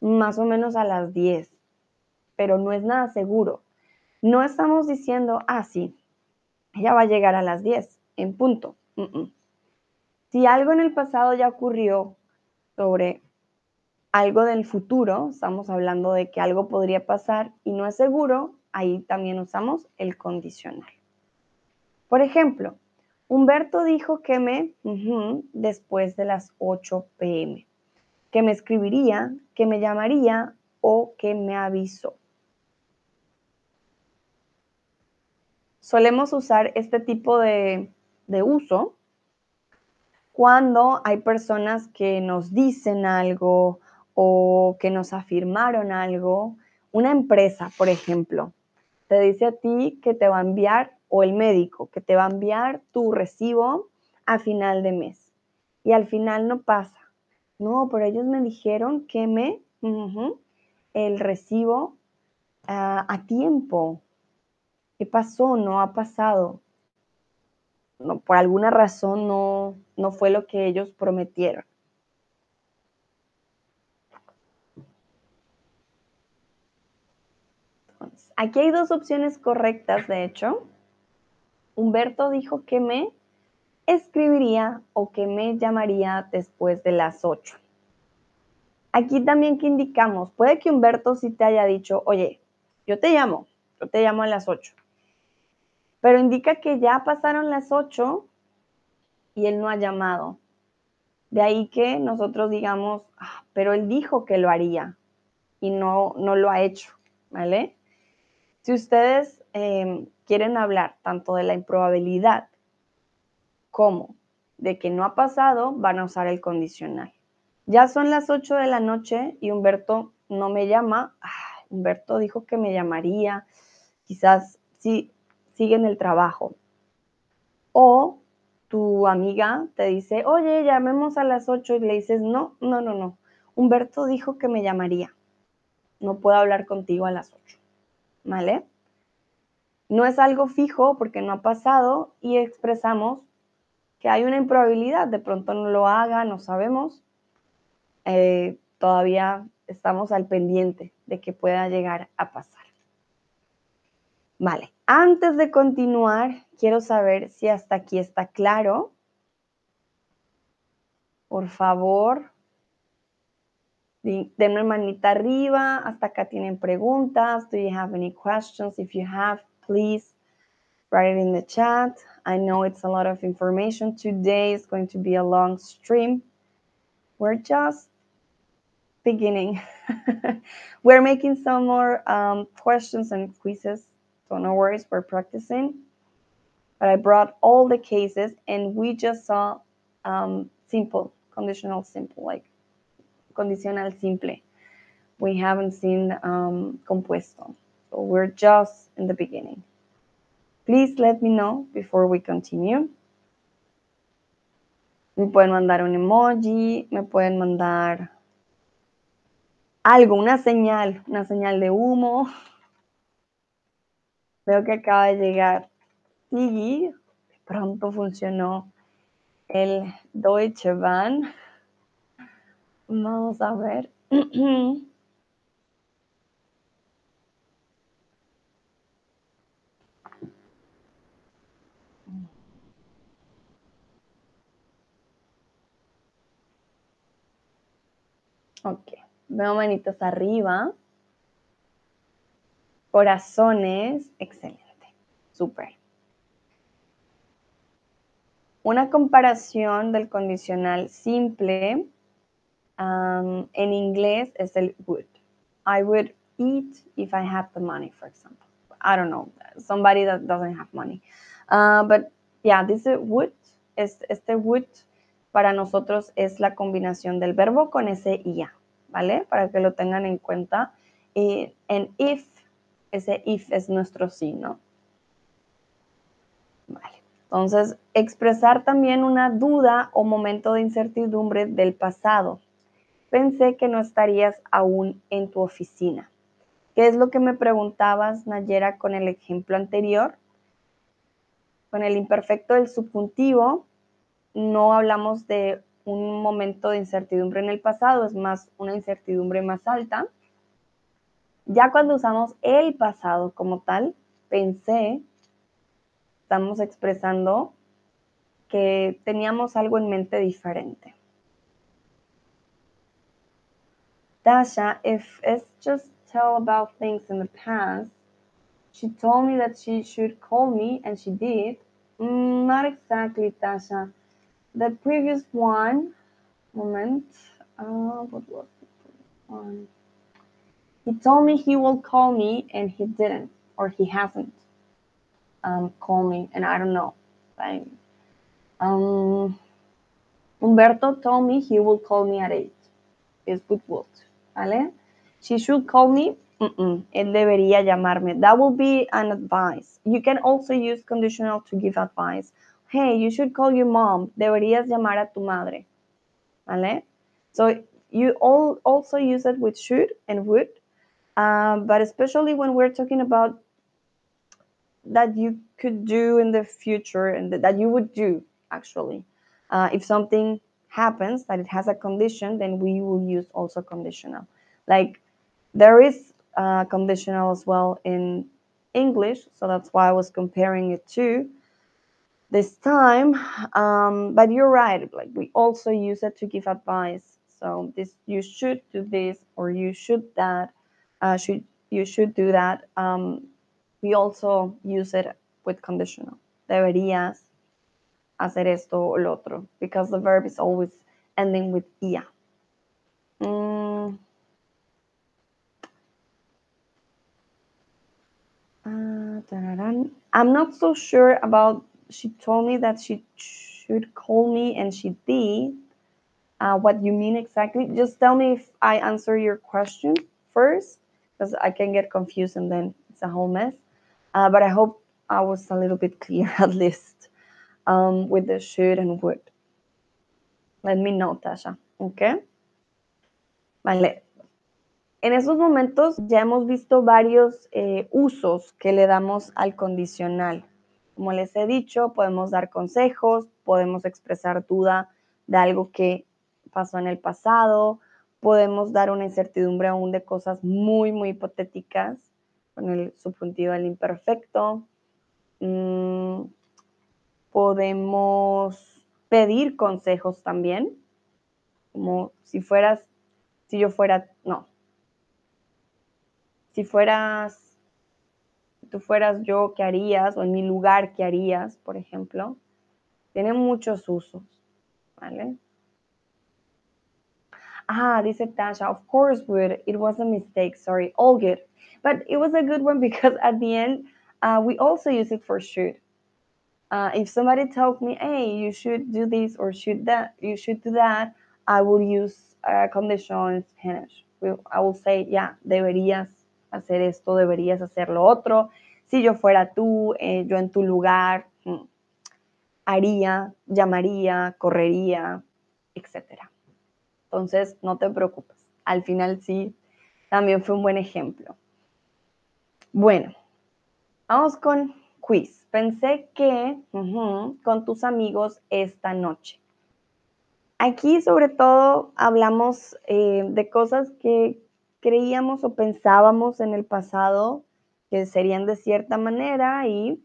más o menos a las 10 pero no es nada seguro. No estamos diciendo, ah, sí, ella va a llegar a las 10, en punto. Si algo en el pasado ya ocurrió sobre algo del futuro, estamos hablando de que algo podría pasar y no es seguro, ahí también usamos el condicional. Por ejemplo, Humberto dijo que me, después de las 8 pm, que me escribiría, que me llamaría o que me avisó. Solemos usar este tipo de, uso cuando hay personas que nos dicen algo o que nos afirmaron algo. Una empresa, por ejemplo, te dice a ti que te va a enviar, o el médico, que te va a enviar tu recibo a final de mes. Y al final no pasa. No, pero ellos me dijeron que me, el recibo ah, a tiempo. ¿Qué pasó? No ha pasado. No, por alguna razón no, no fue lo que ellos prometieron. aquí hay dos opciones correctas, de hecho. Humberto dijo que me escribiría o que me llamaría después de las 8. Aquí también que indicamos, puede que Humberto sí te haya dicho, oye, yo te llamo, yo te llamo a las 8 pero indica que ya pasaron las 8 y él no ha llamado. De ahí que nosotros digamos, ah, pero él dijo que lo haría y no, no lo ha hecho, ¿vale? Si ustedes em, quieren hablar tanto de la improbabilidad como de que no ha pasado, van a usar el condicional. Ya son las 8 de la noche y Humberto no me llama. Ah, Humberto dijo que me llamaría. Quizás sí, sigue en el trabajo. O tu amiga te dice, oye, llamemos a las 8 y le dices, no, no, no, no. Humberto dijo que me llamaría. No puedo hablar contigo a las 8. ¿Vale? No es algo fijo porque no ha pasado y expresamos que hay una improbabilidad, de pronto no lo haga, no sabemos. Eh, todavía estamos al pendiente de que pueda llegar a pasar. Vale, antes de continuar, quiero saber si hasta aquí está claro. Por favor, denme manita arriba. Hasta acá tienen preguntas. Do you have any questions? If you have, please write it in the chat. I know it's a lot of information. Today is going to be a long stream. We're just beginning. we're making some more um, questions and quizzes, so no worries, we're practicing. But I brought all the cases and we just saw um, simple, conditional simple, like condicional simple. We haven't seen um, compuesto. So we're just in the beginning. Please let me know before we continue. Me pueden mandar un emoji, me pueden mandar algo, una señal, una señal de humo. Veo que acaba de llegar Sigui. Pronto funcionó el Deutsche Bahn. Vamos a ver. Ok, veo manitos arriba. Corazones, excelente, súper. Una comparación del condicional simple um, en inglés es el would. I would eat if I had the money, for example. I don't know, somebody that doesn't have money. Uh, but yeah, this would, este would para nosotros es la combinación del verbo con ese IA, ¿vale? Para que lo tengan en cuenta. Y en if, ese if es nuestro sí, ¿no? Vale. Entonces, expresar también una duda o momento de incertidumbre del pasado. Pensé que no estarías aún en tu oficina. ¿Qué es lo que me preguntabas, Nayera, con el ejemplo anterior? Con el imperfecto del subjuntivo, no hablamos de un momento de incertidumbre en el pasado, es más una incertidumbre más alta. Ya cuando usamos el pasado como tal, pensé, estamos expresando que teníamos algo en mente diferente. Dasha, if it's just tell about things in the past, she told me that she should call me and she did. Mm, not exactly, Tasha. the previous one moment uh, what was the one he told me he will call me and he didn't or he hasn't um, call me and i don't know. Like um, Humberto told me he will call me at 8 is good word ¿vale? she should call me mm -mm, él debería llamarme. That will be an advice. You can also use conditional to give advice. Hey, you should call your mom, deberías llamar a tu madre, ¿vale? So you all also use it with should and would, uh, but especially when we're talking about that you could do in the future and that you would do actually. Uh, if something happens that it has a condition, then we will use also conditional. Like there is uh, conditional as well in English, so that's why I was comparing it to this time. Um, but you're right, like we also use it to give advice. So this you should do this or you should that, uh, should you should do that. Um, we also use it with conditional. Deberías hacer esto o lo otro because the verb is always ending with ia. Mm. Uh, I'm not so sure about she told me that she should call me and she did. Uh, what you mean exactly? Just tell me if I answer your question first, because I can get confused and then it's a whole mess. Uh, but I hope I was a little bit clear at least um, with the should and would. Let me know, Tasha. Okay. Vale. En esos momentos ya hemos visto varios eh, usos que le damos al condicional. Como les he dicho, podemos dar consejos, podemos expresar duda de algo que pasó en el pasado, podemos dar una incertidumbre aún de cosas muy, muy hipotéticas con el subjuntivo del imperfecto. Mm, podemos pedir consejos también, como si fueras, si yo fuera, no, si fueras tú fueras yo, ¿qué harías? O en mi lugar, ¿qué harías? Por ejemplo. Tiene muchos usos, ¿vale? Ah, dice Tasha, of course would. It was a mistake, sorry. All good. But it was a good one because at the end, uh, we also use it for should. Uh, if somebody told me, hey, you should do this or should that, you should do that, I will use a conditional in Spanish. I will say, yeah, deberías hacer esto, deberías hacer lo otro. Si yo fuera tú, eh, yo en tu lugar, mm, haría, llamaría, correría, etc. Entonces, no te preocupes. Al final sí, también fue un buen ejemplo. Bueno, vamos con quiz. Pensé que con tus amigos esta noche. Aquí sobre todo hablamos eh, de cosas que creíamos o pensábamos en el pasado que serían de cierta manera y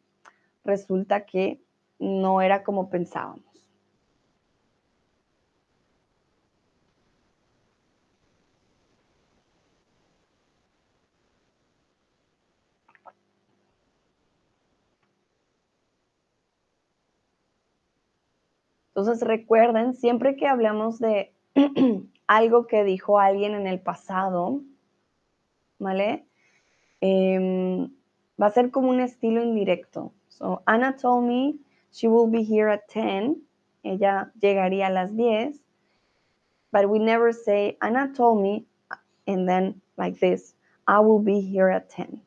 resulta que no era como pensábamos. Entonces recuerden, siempre que hablamos de algo que dijo alguien en el pasado, ¿vale? Em, va a ser como un estilo indirecto. So, Anna told me she will be here at 10. Ella llegaría a las 10. But we never say, Anna told me, and then like this, I will be here at 10.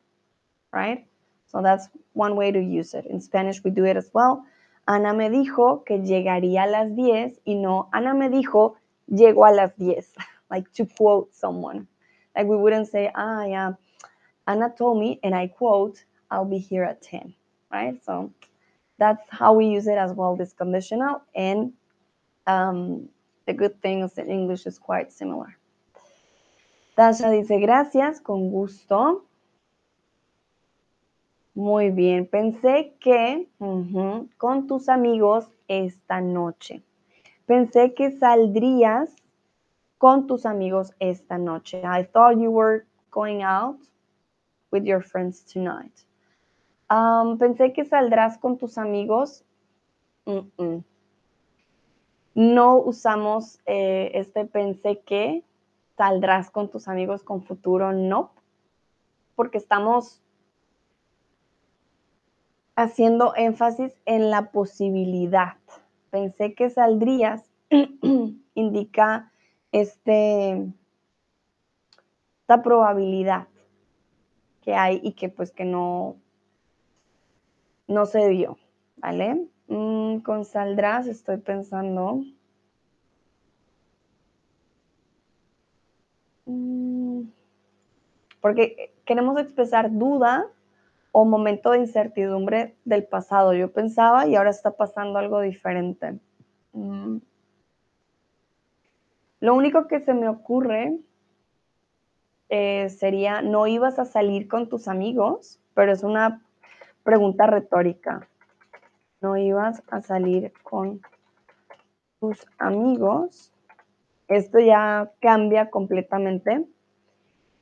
Right? So that's one way to use it. In Spanish, we do it as well. Ana me dijo que llegaría a las 10 y no, Ana me dijo, llegó a las 10. Like to quote someone. Like we wouldn't say, ah, yeah, Anna told me, and I quote, I'll be here at 10, right? So that's how we use it as well, this conditional. And um, the good thing is that English is quite similar. Tasha dice, gracias, con gusto. Muy bien, pensé que con tus amigos esta noche. Pensé que saldrías con tus amigos esta noche. I thought you were going out with your friends tonight. Um, pensé que saldrás con tus amigos. No usamos eh, este pensé que saldrás con tus amigos con futuro, no, porque estamos haciendo énfasis en la posibilidad. Pensé que saldrías, indica este, esta probabilidad que hay y que pues que no, no se dio, ¿vale? Mm, con saldrás estoy pensando. Mm, porque queremos expresar duda o momento de incertidumbre del pasado. Yo pensaba y ahora está pasando algo diferente. Mm. Lo único que se me ocurre eh, sería, no ibas a salir con tus amigos, pero es una pregunta retórica. No ibas a salir con tus amigos. Esto ya cambia completamente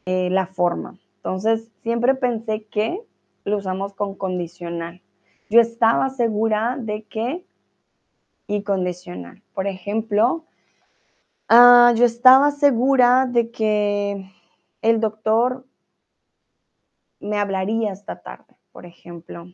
eh, la forma. Entonces, siempre pensé que lo usamos con condicional. Yo estaba segura de que y condicional. Por ejemplo, ah, yo estaba segura de que el doctor me hablaría esta tarde, por ejemplo.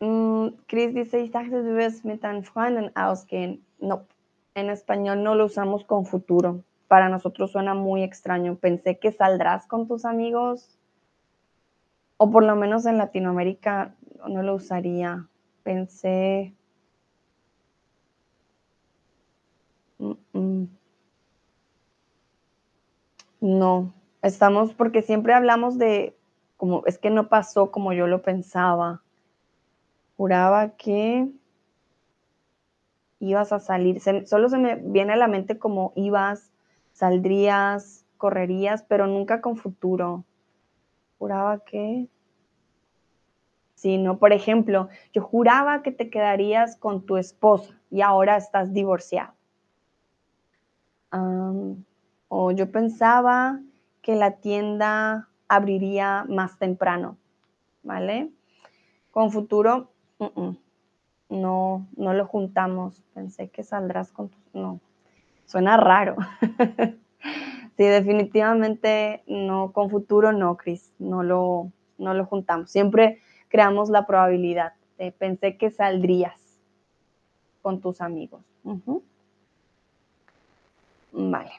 Mm, Chris dice, ich du wirst mit deinen Freunden ausgehen. No, en español no lo usamos con futuro para nosotros suena muy extraño. Pensé que saldrás con tus amigos, o por lo menos en Latinoamérica no lo usaría. Pensé... No, estamos porque siempre hablamos de como es que no pasó como yo lo pensaba. Juraba que ibas a salir. solo se me viene a la mente como ibas, saldrías, correrías, pero nunca con futuro. Juraba que... Sí, no, por ejemplo, yo juraba que te quedarías con tu esposa y ahora estás divorciado. o yo pensaba que la tienda abriría más temprano, ¿vale? Con futuro, no, no lo juntamos. Pensé que saldrás con tu... No, suena raro. sí, definitivamente no, con futuro no, Cris, no lo, no lo juntamos. Siempre creamos la probabilidad. pensé que saldrías con tus amigos. Vale.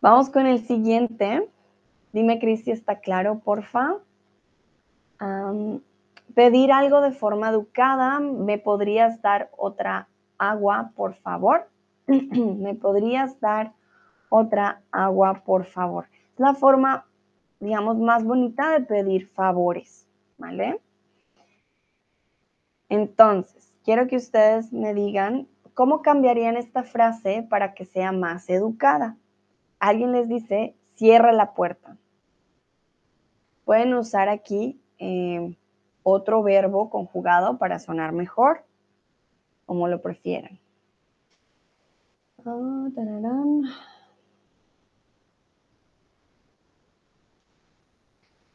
Vamos con el siguiente. Dime, Cris, si está claro, porfa. pedir algo de forma educada. ¿Me podrías dar otra agua, por favor? ¿Me podrías dar otra agua, por favor? Es la forma, digamos, más bonita de pedir favores, ¿vale? Entonces, quiero que ustedes me digan cómo cambiarían esta frase para que sea más educada alguien les dice, cierra la puerta. Pueden usar aquí eh, otro verbo conjugado para sonar mejor, como lo prefieran. Ah,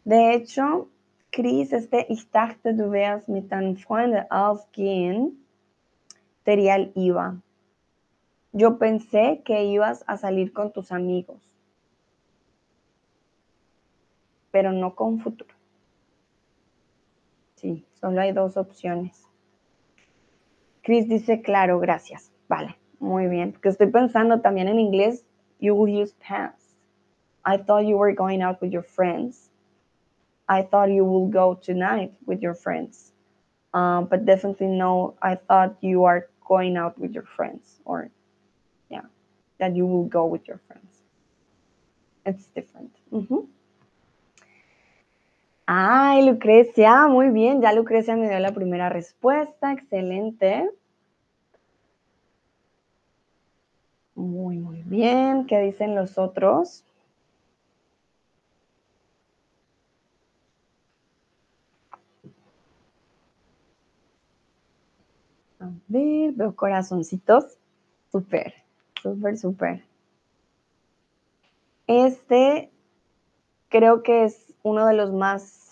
de hecho, Chris, este Ich du wärst mit deinen Freunden ausgehen, sería el IVA. Yo pensé que ibas a salir con tus amigos, pero no con futuro. Sí, solo hay dos opciones. Chris dice, claro, gracias. Vale, muy bien. Porque estoy pensando también en inglés, you will use past. I thought you were going out with your friends. I thought you will go tonight with your friends. Um, but definitely no, I thought you are going out with your friends or that you will go with your friends. It's different. Ay, Lucrecia, muy bien. Ya Lucrecia me dio la primera respuesta. Excelente. Muy, muy bien. ¿Qué dicen los otros? A ver, veo corazoncitos. Súper. Súper, súper. Este creo que es uno de los más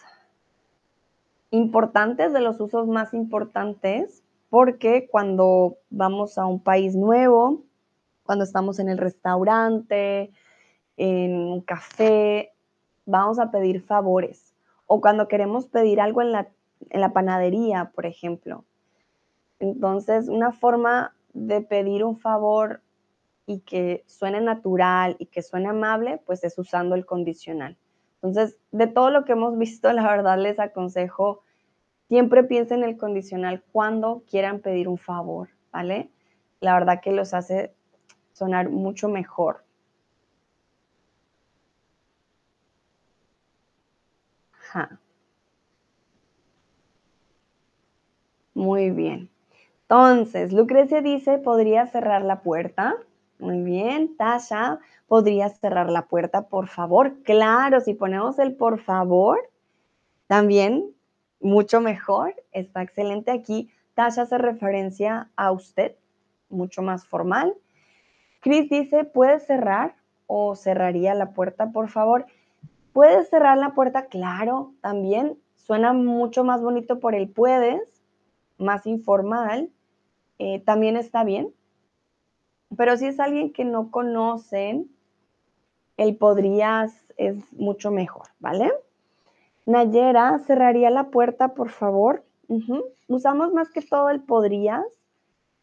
importantes, de los usos más importantes, porque cuando vamos a un país nuevo, cuando estamos en el restaurante, en un café, vamos a pedir favores. O cuando queremos pedir algo en la, panadería, por ejemplo. Entonces, una forma de pedir un favor y que suene natural y que suene amable, pues es usando el condicional. Entonces, de todo lo que hemos visto, la verdad les aconsejo, siempre piensen en el condicional cuando quieran pedir un favor, ¿vale? La verdad que los hace sonar mucho mejor. Muy bien. Entonces, Lucrecia dice, ¿podría cerrar la puerta? Muy bien, Tasha, ¿podrías cerrar la puerta, por favor? Claro, si ponemos el por favor, también mucho mejor, está excelente aquí. Tasha hace referencia a usted, mucho más formal. Chris dice, ¿puedes cerrar o cerraría la puerta, por favor? ¿Puedes cerrar la puerta? Claro, también suena mucho más bonito por el puedes, más informal, eh, también está bien. Pero si es alguien que no conocen, el podrías es mucho mejor, ¿vale? Nayera, cerraría la puerta, por favor. Usamos más que todo el podrías.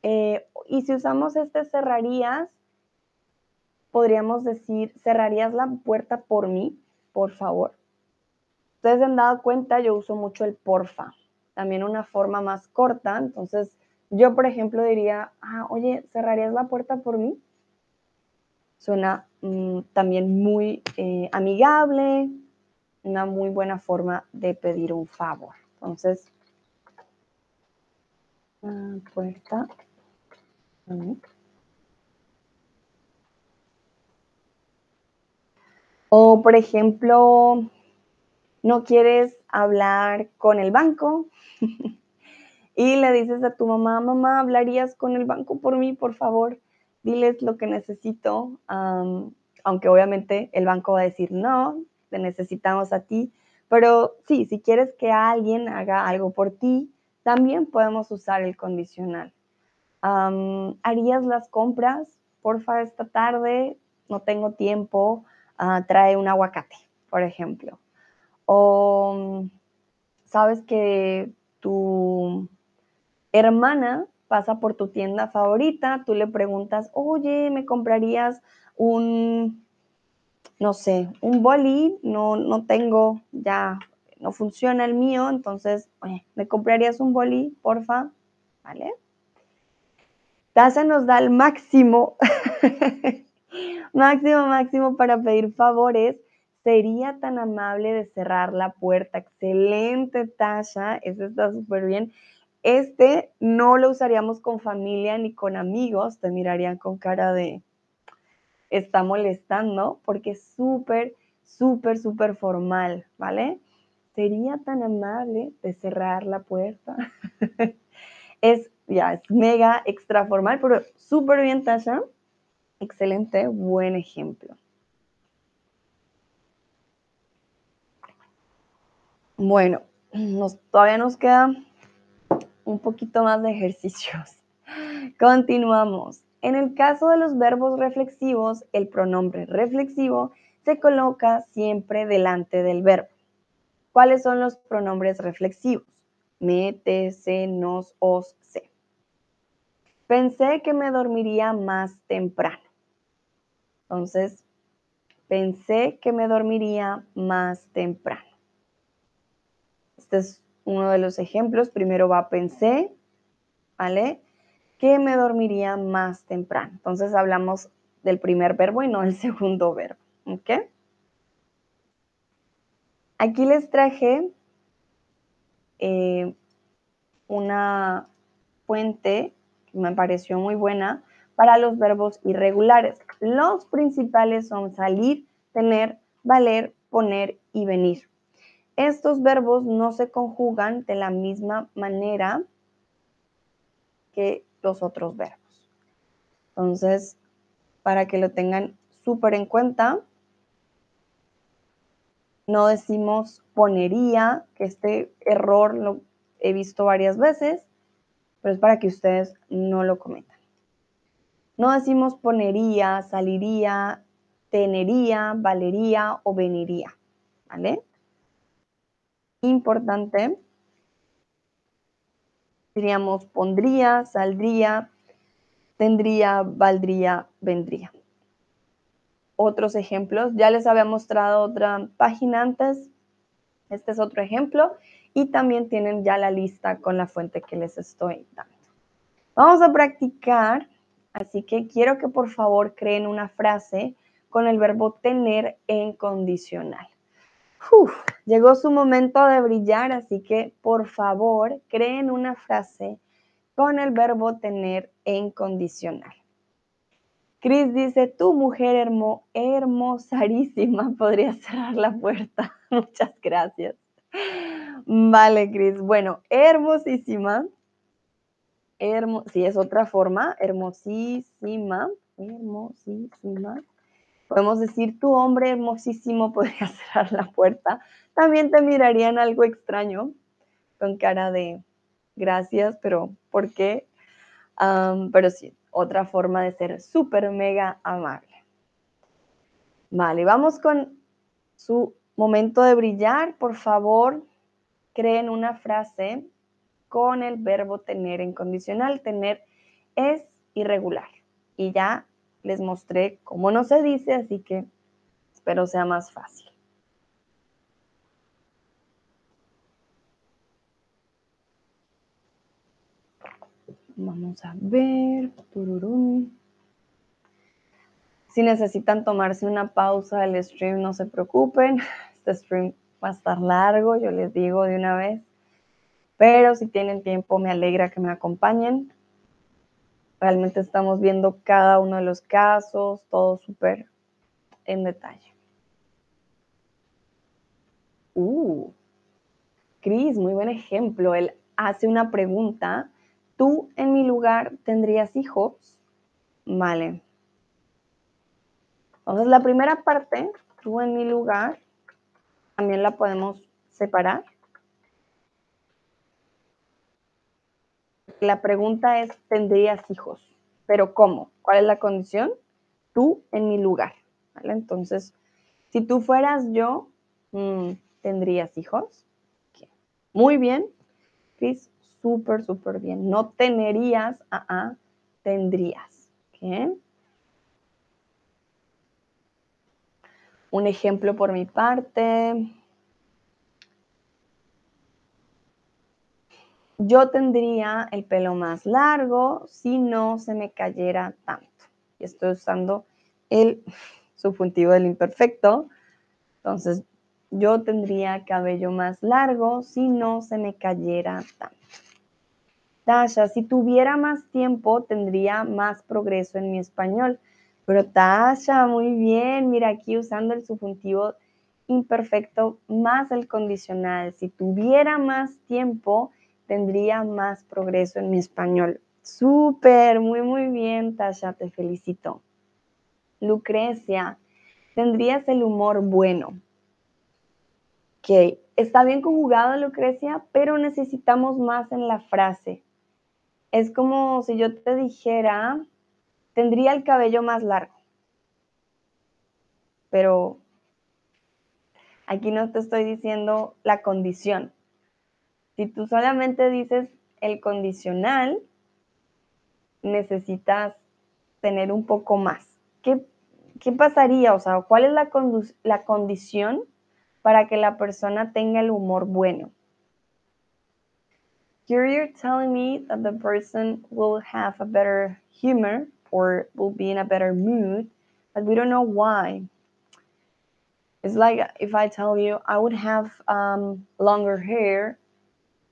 Eh, y si usamos este cerrarías, podríamos decir, cerrarías la puerta por mí, por favor. Ustedes se han dado cuenta, yo uso mucho el porfa. También una forma más corta, entonces yo, por ejemplo, diría, ah, oye, ¿cerrarías la puerta por mí? Suena mm, también muy eh, amigable, una muy buena forma de pedir un favor. Entonces, puerta. O, por ejemplo, no quieres hablar con el banco, y le dices a tu mamá, mamá, ¿hablarías con el banco por mí, por favor? Diles lo que necesito. aunque obviamente el banco va a decir no, te necesitamos a ti, pero sí, si quieres que alguien haga algo por ti, también podemos usar el condicional. ¿Harías las compras? Porfa, esta tarde no tengo tiempo, ah, trae un aguacate, por ejemplo. O sabes que tu hermana pasa por tu tienda favorita, tú le preguntas, oye, ¿me comprarías un, no sé, un boli? No, no tengo, ya no funciona el mío, entonces, oye, ¿me comprarías un boli, porfa? ¿Vale? Taza nos da el máximo, máximo, máximo para pedir favores. Sería tan amable de cerrar la puerta. Excelente, Tasha. Eso está súper bien. Este no lo usaríamos con familia ni con amigos, te mirarían con cara de está molestando porque es súper, súper, súper formal, ¿vale? Sería tan amable de cerrar la puerta. es, ya, es mega extra formal, pero súper bien, Tasha. Excelente, buen ejemplo. Bueno, nos, todavía nos queda un poquito más de ejercicios. Continuamos. En el caso de los verbos reflexivos, el pronombre reflexivo se coloca siempre delante del verbo. ¿Cuáles son los pronombres reflexivos? Me, te, se, nos, os, se. Pensé que me dormiría más temprano. Entonces, pensé que me dormiría más temprano. Este es uno de los ejemplos. Primero va pensé, ¿vale? Que me dormiría más temprano. Entonces hablamos del primer verbo y no del segundo verbo, ¿ok? Aquí les traje eh, una fuente me pareció muy buena para los verbos irregulares. Los principales son salir, tener, valer, poner y venir estos verbos no se conjugan de la misma manera que los otros verbos. Entonces, para que lo tengan súper en cuenta, no decimos ponería, que este error lo he visto varias veces, pero es para que ustedes no lo cometan. No decimos ponería, saliría, tenería, valería o veniría, ¿vale? importante, diríamos pondría, saldría, tendría, valdría, vendría. Otros ejemplos, ya les había mostrado otra página antes, este es otro ejemplo, y también tienen ya la lista con la fuente que les estoy dando. Vamos a practicar, así que quiero que por favor creen una frase con el verbo tener en condicional llegó su momento de brillar, así que por favor creen una frase con el verbo tener en condicional. Cris dice, tu mujer hermo, hermosarísima, podría cerrar la puerta. Muchas gracias. Vale, Cris. Bueno, hermosísima. Hermo sí, es otra forma. Hermosísima. Hermosísima. Podemos decir, tu hombre hermosísimo podría cerrar la puerta. También te mirarían algo extraño, con cara de gracias, pero ¿por qué? pero sí, otra forma de ser súper mega amable. Vale, vamos con su momento de brillar. Por favor, creen una frase con el verbo tener en condicional. Tener es irregular. Y ya les mostré cómo no se dice, así que espero sea más fácil. Vamos a ver. Si necesitan tomarse una pausa del stream, no se preocupen. Este stream va a estar largo, yo les digo de una vez. Pero si tienen tiempo, me alegra que me acompañen. Realmente estamos viendo cada uno de los casos, todo súper en detalle. Uh, Cris, muy buen ejemplo. Él hace una pregunta. ¿Tú en mi lugar tendrías hijos? Vale. Entonces, la primera parte, tú en mi lugar, también la podemos separar. La pregunta es, ¿tendrías hijos? Pero ¿cómo? ¿Cuál es la condición? Tú en mi lugar. ¿vale? Entonces, si tú fueras yo, mm, ¿tendrías hijos? Muy bien, Chris, súper, súper bien. No tenerías, ah, ah, tendrías. Un ejemplo por mi parte. Yo tendría el pelo más largo si no se me cayera tanto. Y estoy usando el subjuntivo del imperfecto. Entonces, yo tendría cabello más largo si no se me cayera tanto. Tasha, si tuviera más tiempo, tendría más progreso en mi español. Pero Tasha, muy bien, mira aquí usando el subjuntivo imperfecto más el condicional. Si tuviera más tiempo, tendría más progreso en mi español. Súper, muy, muy bien, Tasha, te felicito. Lucrecia, tendrías el humor bueno. Ok, está bien conjugado, Lucrecia, pero necesitamos más en la frase. Es como si yo te dijera, tendría el cabello más largo. Pero aquí no te estoy diciendo la condición. Si tú solamente dices el condicional, necesitas tener un poco más. ¿Qué, qué pasaría? O sea, ¿cuál es la, la condición para que la persona tenga el humor bueno? You're telling me that the person will have a better humor or will be in a better mood, but we don't know why. It's like if I tell you I would have um, longer hair,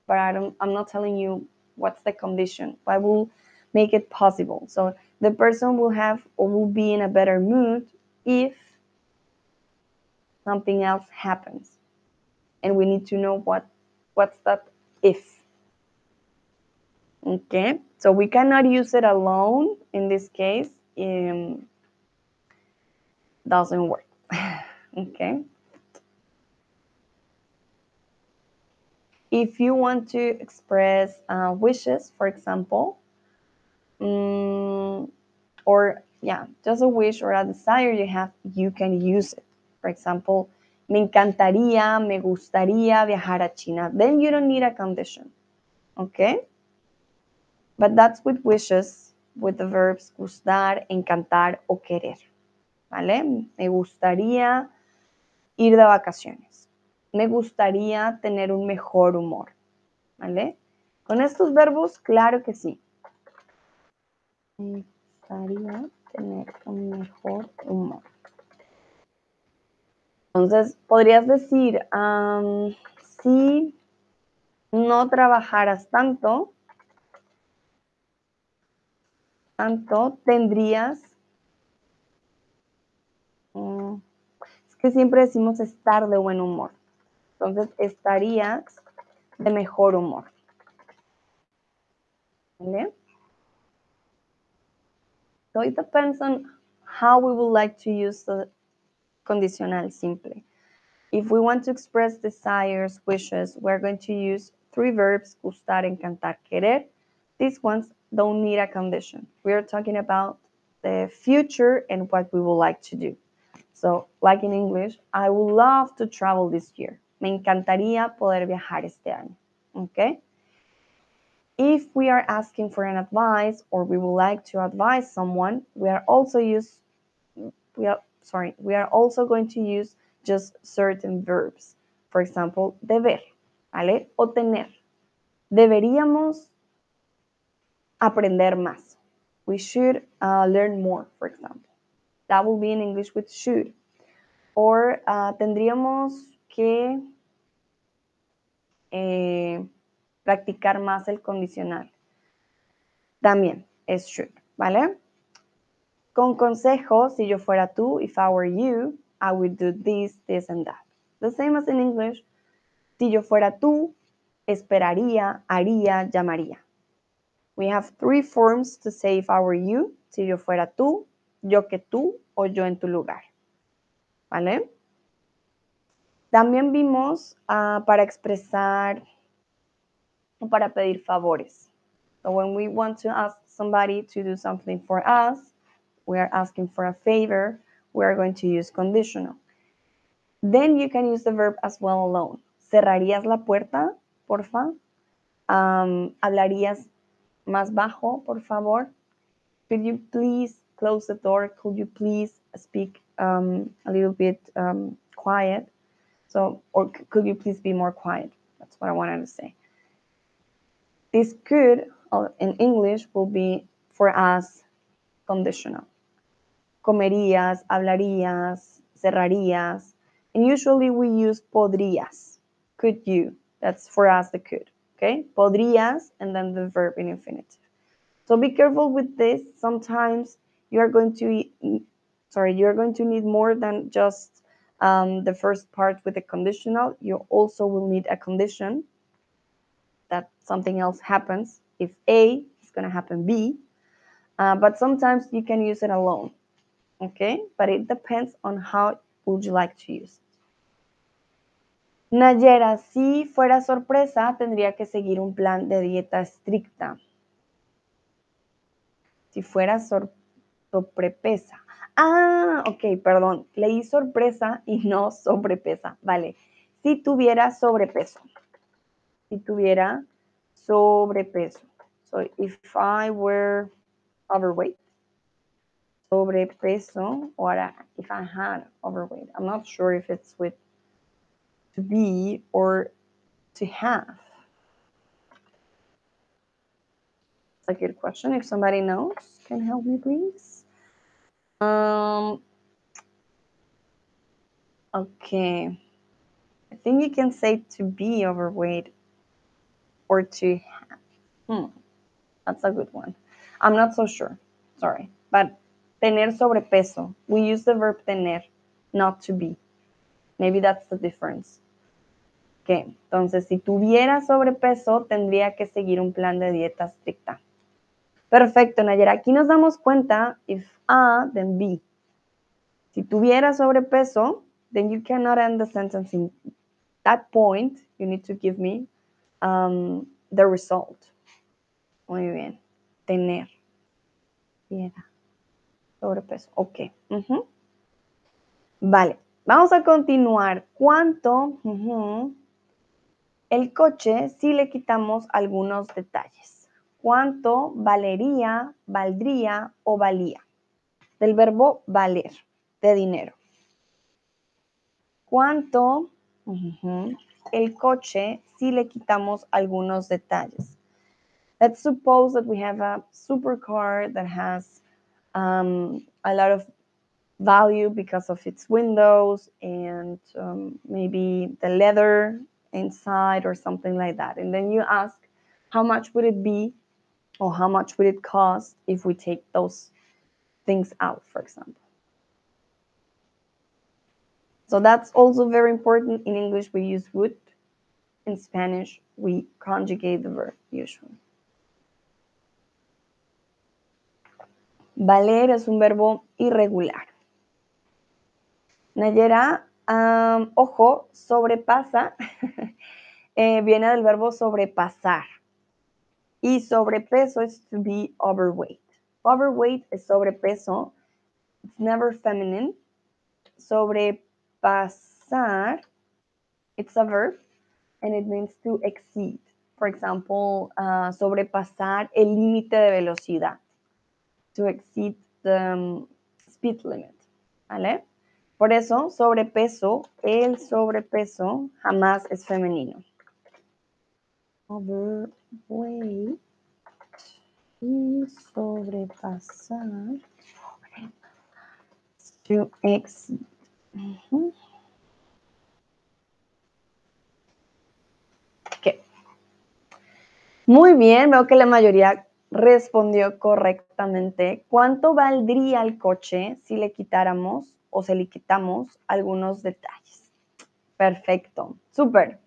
but I don't, I'm not telling you what's the condition. What will make it possible? So the person will have or will be in a better mood if something else happens, and we need to know what what's that if. Okay, so we cannot use it alone in this case. Um, doesn't work. okay. If you want to express uh, wishes, for example, um, or yeah, just a wish or a desire you have, you can use it. For example, me encantaría, me gustaría viajar a China. Then you don't need a condition. Okay? But that's with wishes, with the verbs gustar, encantar o querer. ¿Vale? Me gustaría ir de vacaciones. Me gustaría tener un mejor humor. ¿Vale? Con estos verbos, claro que sí. Me gustaría tener un mejor humor. Entonces, podrías decir, si no trabajaras tanto, tendrías, mm, es que siempre decimos estar de buen humor. Entonces estarías de mejor humor. ¿Vale? So it depends on how we would like to use the conditional simple. If we want to express desires, wishes, we're going to use three verbs, gustar, encantar, querer. These ones don't need a condition. We are talking about the future and what we would like to do. So, like in English, I would love to travel this year. Me encantaría poder viajar este año. Okay? If we are asking for an advice or we would like to advise someone, we are also use we are sorry, we are also going to use just certain verbs. For example, deber, ¿vale? O tener. Deberíamos aprender más. We should uh, learn more, for example. That will be in English with should. Or uh, tendríamos que eh, practicar más el condicional. También es should, ¿vale? Con consejo, si yo fuera tú, if I were you, I would do this, this and that. The same as in English. Si yo fuera tú, esperaría, haría, llamaría. We have three forms to say if I were you, si yo fuera tú, yo que tú o yo en tu lugar. ¿Vale? También vimos ah, para expresar o para pedir favores. So when we want to ask somebody to do something for us, we are asking for a favor, we are going to use conditional. Then you can use the verb as well alone. ¿Cerrarías la puerta, porfa? ¿Hablarías más bajo, por favor? Could you please close the door? Could you please speak um, a little bit um, quiet? So, or could you please be more quiet? That's what I wanted to say. This could, uh, in English, will be for us conditional. Comerías, hablarías, cerrarías, and usually we use podrías. Could you? That's for us the could. Okay? Podrías and then the verb in infinitive. So be careful with this. Sometimes you are going to sorry, you're going to need more than just um, the first part with the conditional. You also will need a condition that something else happens. If A is going to happen B, uh, but sometimes you can use it alone. Okay, but it depends on how would you like to use Nayera, si fuera sorpresa, tendría que seguir un plan de dieta estricta. Si fuera sobrepesa. Ah, ok, perdón. Leí sorpresa y no sobrepesa. Vale. Si tuviera sobrepeso. Si tuviera sobrepeso. So if I were overweight. Sobrepeso, or if I had overweight. I'm not sure if it's with to be or to have? It's a good question. If somebody knows, can help me, please. Um, okay. I think you can say to be overweight or to have. Hmm. That's a good one. I'm not so sure. Sorry. But tener sobrepeso. We use the verb tener, not to be. Maybe that's the difference. Entonces, si tuviera sobrepeso, tendría que seguir un plan de dieta estricta. Perfecto, Nayera. Aquí nos damos cuenta, if A, then B. Si tuviera sobrepeso, then you cannot end the sentence in that point. You need to give me um, the result. Muy bien. Tener. Tuviera. Sobrepeso. Ok. Vale. Vamos a continuar. ¿Cuánto? El coche si le quitamos algunos detalles. ¿Cuánto valería, valdría o valía? Del verbo valer, de dinero. ¿Cuánto el coche si le quitamos algunos detalles? Let's suppose that we have a supercar that has um, a lot of value because of its windows and um, maybe the leather inside or something like that. And then you ask, how much would it be or how much would it cost if we take those things out, for example. So that's also very important. In English, we use would. In Spanish, we conjugate the verb usually. Valer es un verbo irregular. Nayera ojo, sobrepasa eh, viene del verbo sobrepasar. Y sobrepeso es to be overweight. Overweight es sobrepeso. It's never feminine. Sobrepasar, it's a verb and it means to exceed. For example, uh, sobrepasar el límite de velocidad. To exceed the um, speed limit. ¿Vale? Por eso, sobrepeso, el sobrepeso jamás es femenino. Overweight y sobrepasar. To ex. Muy bien, veo que la mayoría respondió correctamente. ¿Cuánto valdría el coche si le quitáramos o se le quitamos algunos detalles. Perfecto, súper.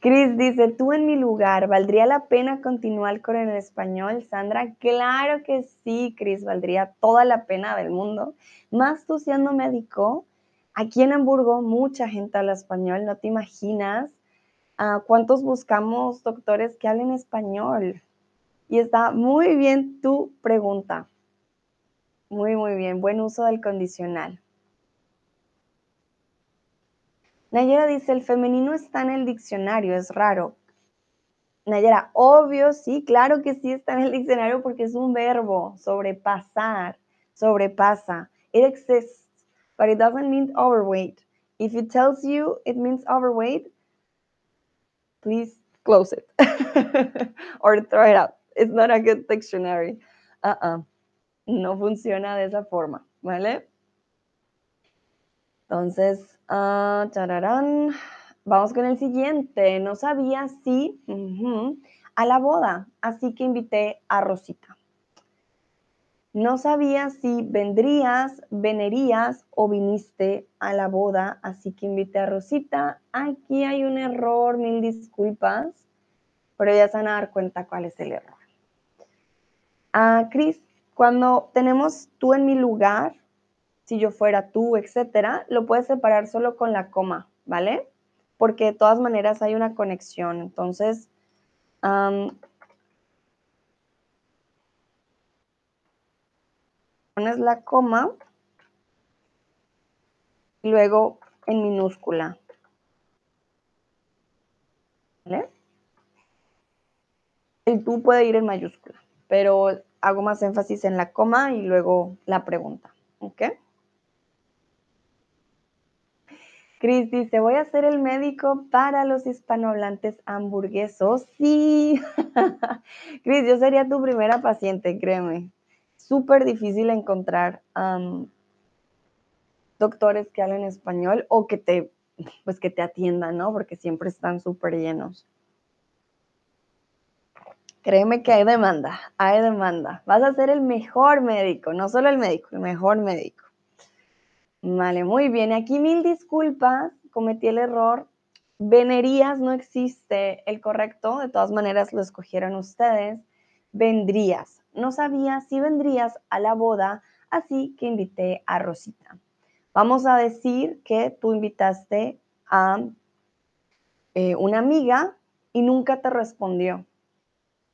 Cris dice, tú en mi lugar, ¿valdría la pena continuar con el español, Sandra? Claro que sí, Cris, valdría toda la pena del mundo. Más tú siendo médico, aquí en Hamburgo mucha gente habla español, no te imaginas uh, cuántos buscamos doctores que hablen español. Y está muy bien tu pregunta. Muy, muy bien. Buen uso del condicional. Nayera dice, el femenino está en el diccionario, es raro. Nayera, obvio, sí, claro que sí está en el diccionario porque es un verbo, sobrepasar, sobrepasa. It exists, but it doesn't mean overweight. If it tells you it means overweight, please close it or throw it out. It's not a good dictionary. Uh-uh. No funciona de esa forma, ¿vale? Entonces, Uh, Vamos con el siguiente. No sabía si a la boda, así que invité a Rosita. No sabía si vendrías, venerías o viniste a la boda, así que invité a Rosita. Aquí hay un error, mil disculpas, pero ya se van a dar cuenta cuál es el error. Cris, cuando tenemos tú en mi lugar, si yo fuera tú, etcétera, lo puedes separar solo con la coma, ¿vale? Porque de todas maneras hay una conexión. Entonces, pones la coma y luego en minúscula. ¿Vale? El tú puede ir en mayúscula, pero hago más énfasis en la coma y luego la pregunta. ¿Ok? Cris dice, voy a ser el médico para los hispanohablantes hamburguesos. Sí, Cris, yo sería tu primera paciente, créeme. Súper difícil encontrar doctores que hablen español o que te, pues que te atiendan, ¿no? Porque siempre están súper llenos. Créeme que hay demanda, hay demanda. Vas a ser el mejor médico, no solo el médico, el mejor médico. Vale, muy bien. Aquí mil disculpas, cometí el error. Venerías no existe el correcto, de todas maneras lo escogieron ustedes. Vendrías. No sabía si vendrías a la boda, así que invité a Rosita. Vamos a decir que tú invitaste a eh, una amiga y nunca te respondió.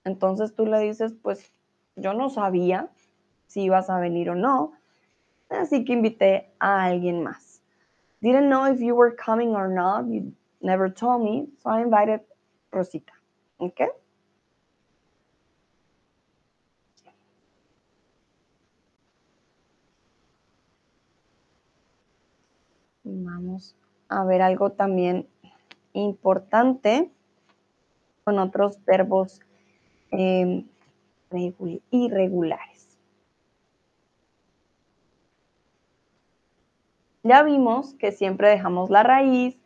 Entonces tú le dices, pues yo no sabía si ibas a venir o no, Así que invité a alguien más. Didn't know if you were coming or not. You never told me. So I invited Rosita. Okay? Vamos a ver algo también importante con otros verbos eh, irregulares. Ya vimos que siempre dejamos la raíz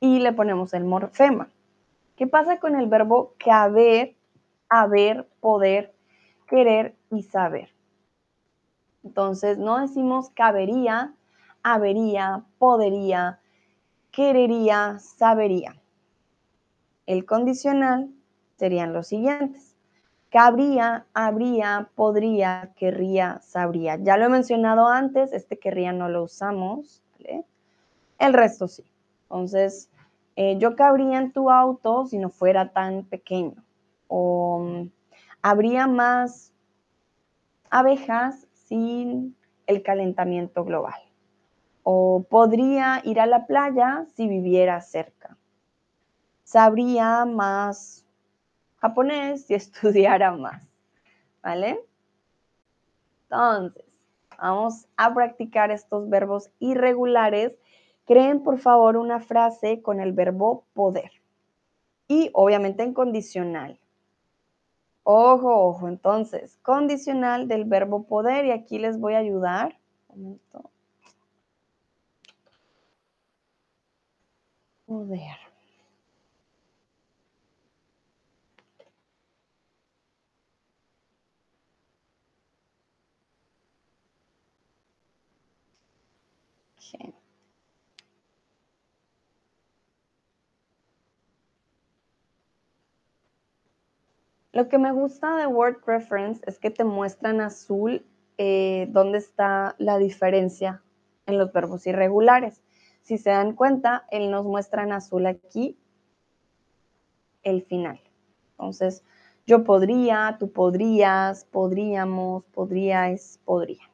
y le ponemos el morfema. ¿Qué pasa con el verbo que haber, poder, querer y saber? Entonces, no decimos cabería, habería, podría, querería, sabería. El condicional serían los siguientes cabría, habría, podría, querría, sabría. Ya lo he mencionado antes, este querría no lo usamos, El resto sí. Entonces, eh, yo cabría en tu auto si no fuera tan pequeño. O mm, habría más abejas sin el calentamiento global. O podría ir a la playa si viviera cerca. Sabría más japonés y estudiara más, ¿vale? Entonces, vamos a practicar estos verbos irregulares. Creen, por favor, una frase con el verbo poder. Y obviamente en condicional. Ojo, ojo. Entonces, condicional del verbo poder. Y aquí les voy a ayudar. Un Poder. Lo que me gusta de Word Reference es que te muestra en azul eh, dónde está la diferencia en los verbos irregulares. Si se dan cuenta, él nos muestra en azul aquí el final. Entonces, yo podría, tú podrías, podríamos, podríais, podrían.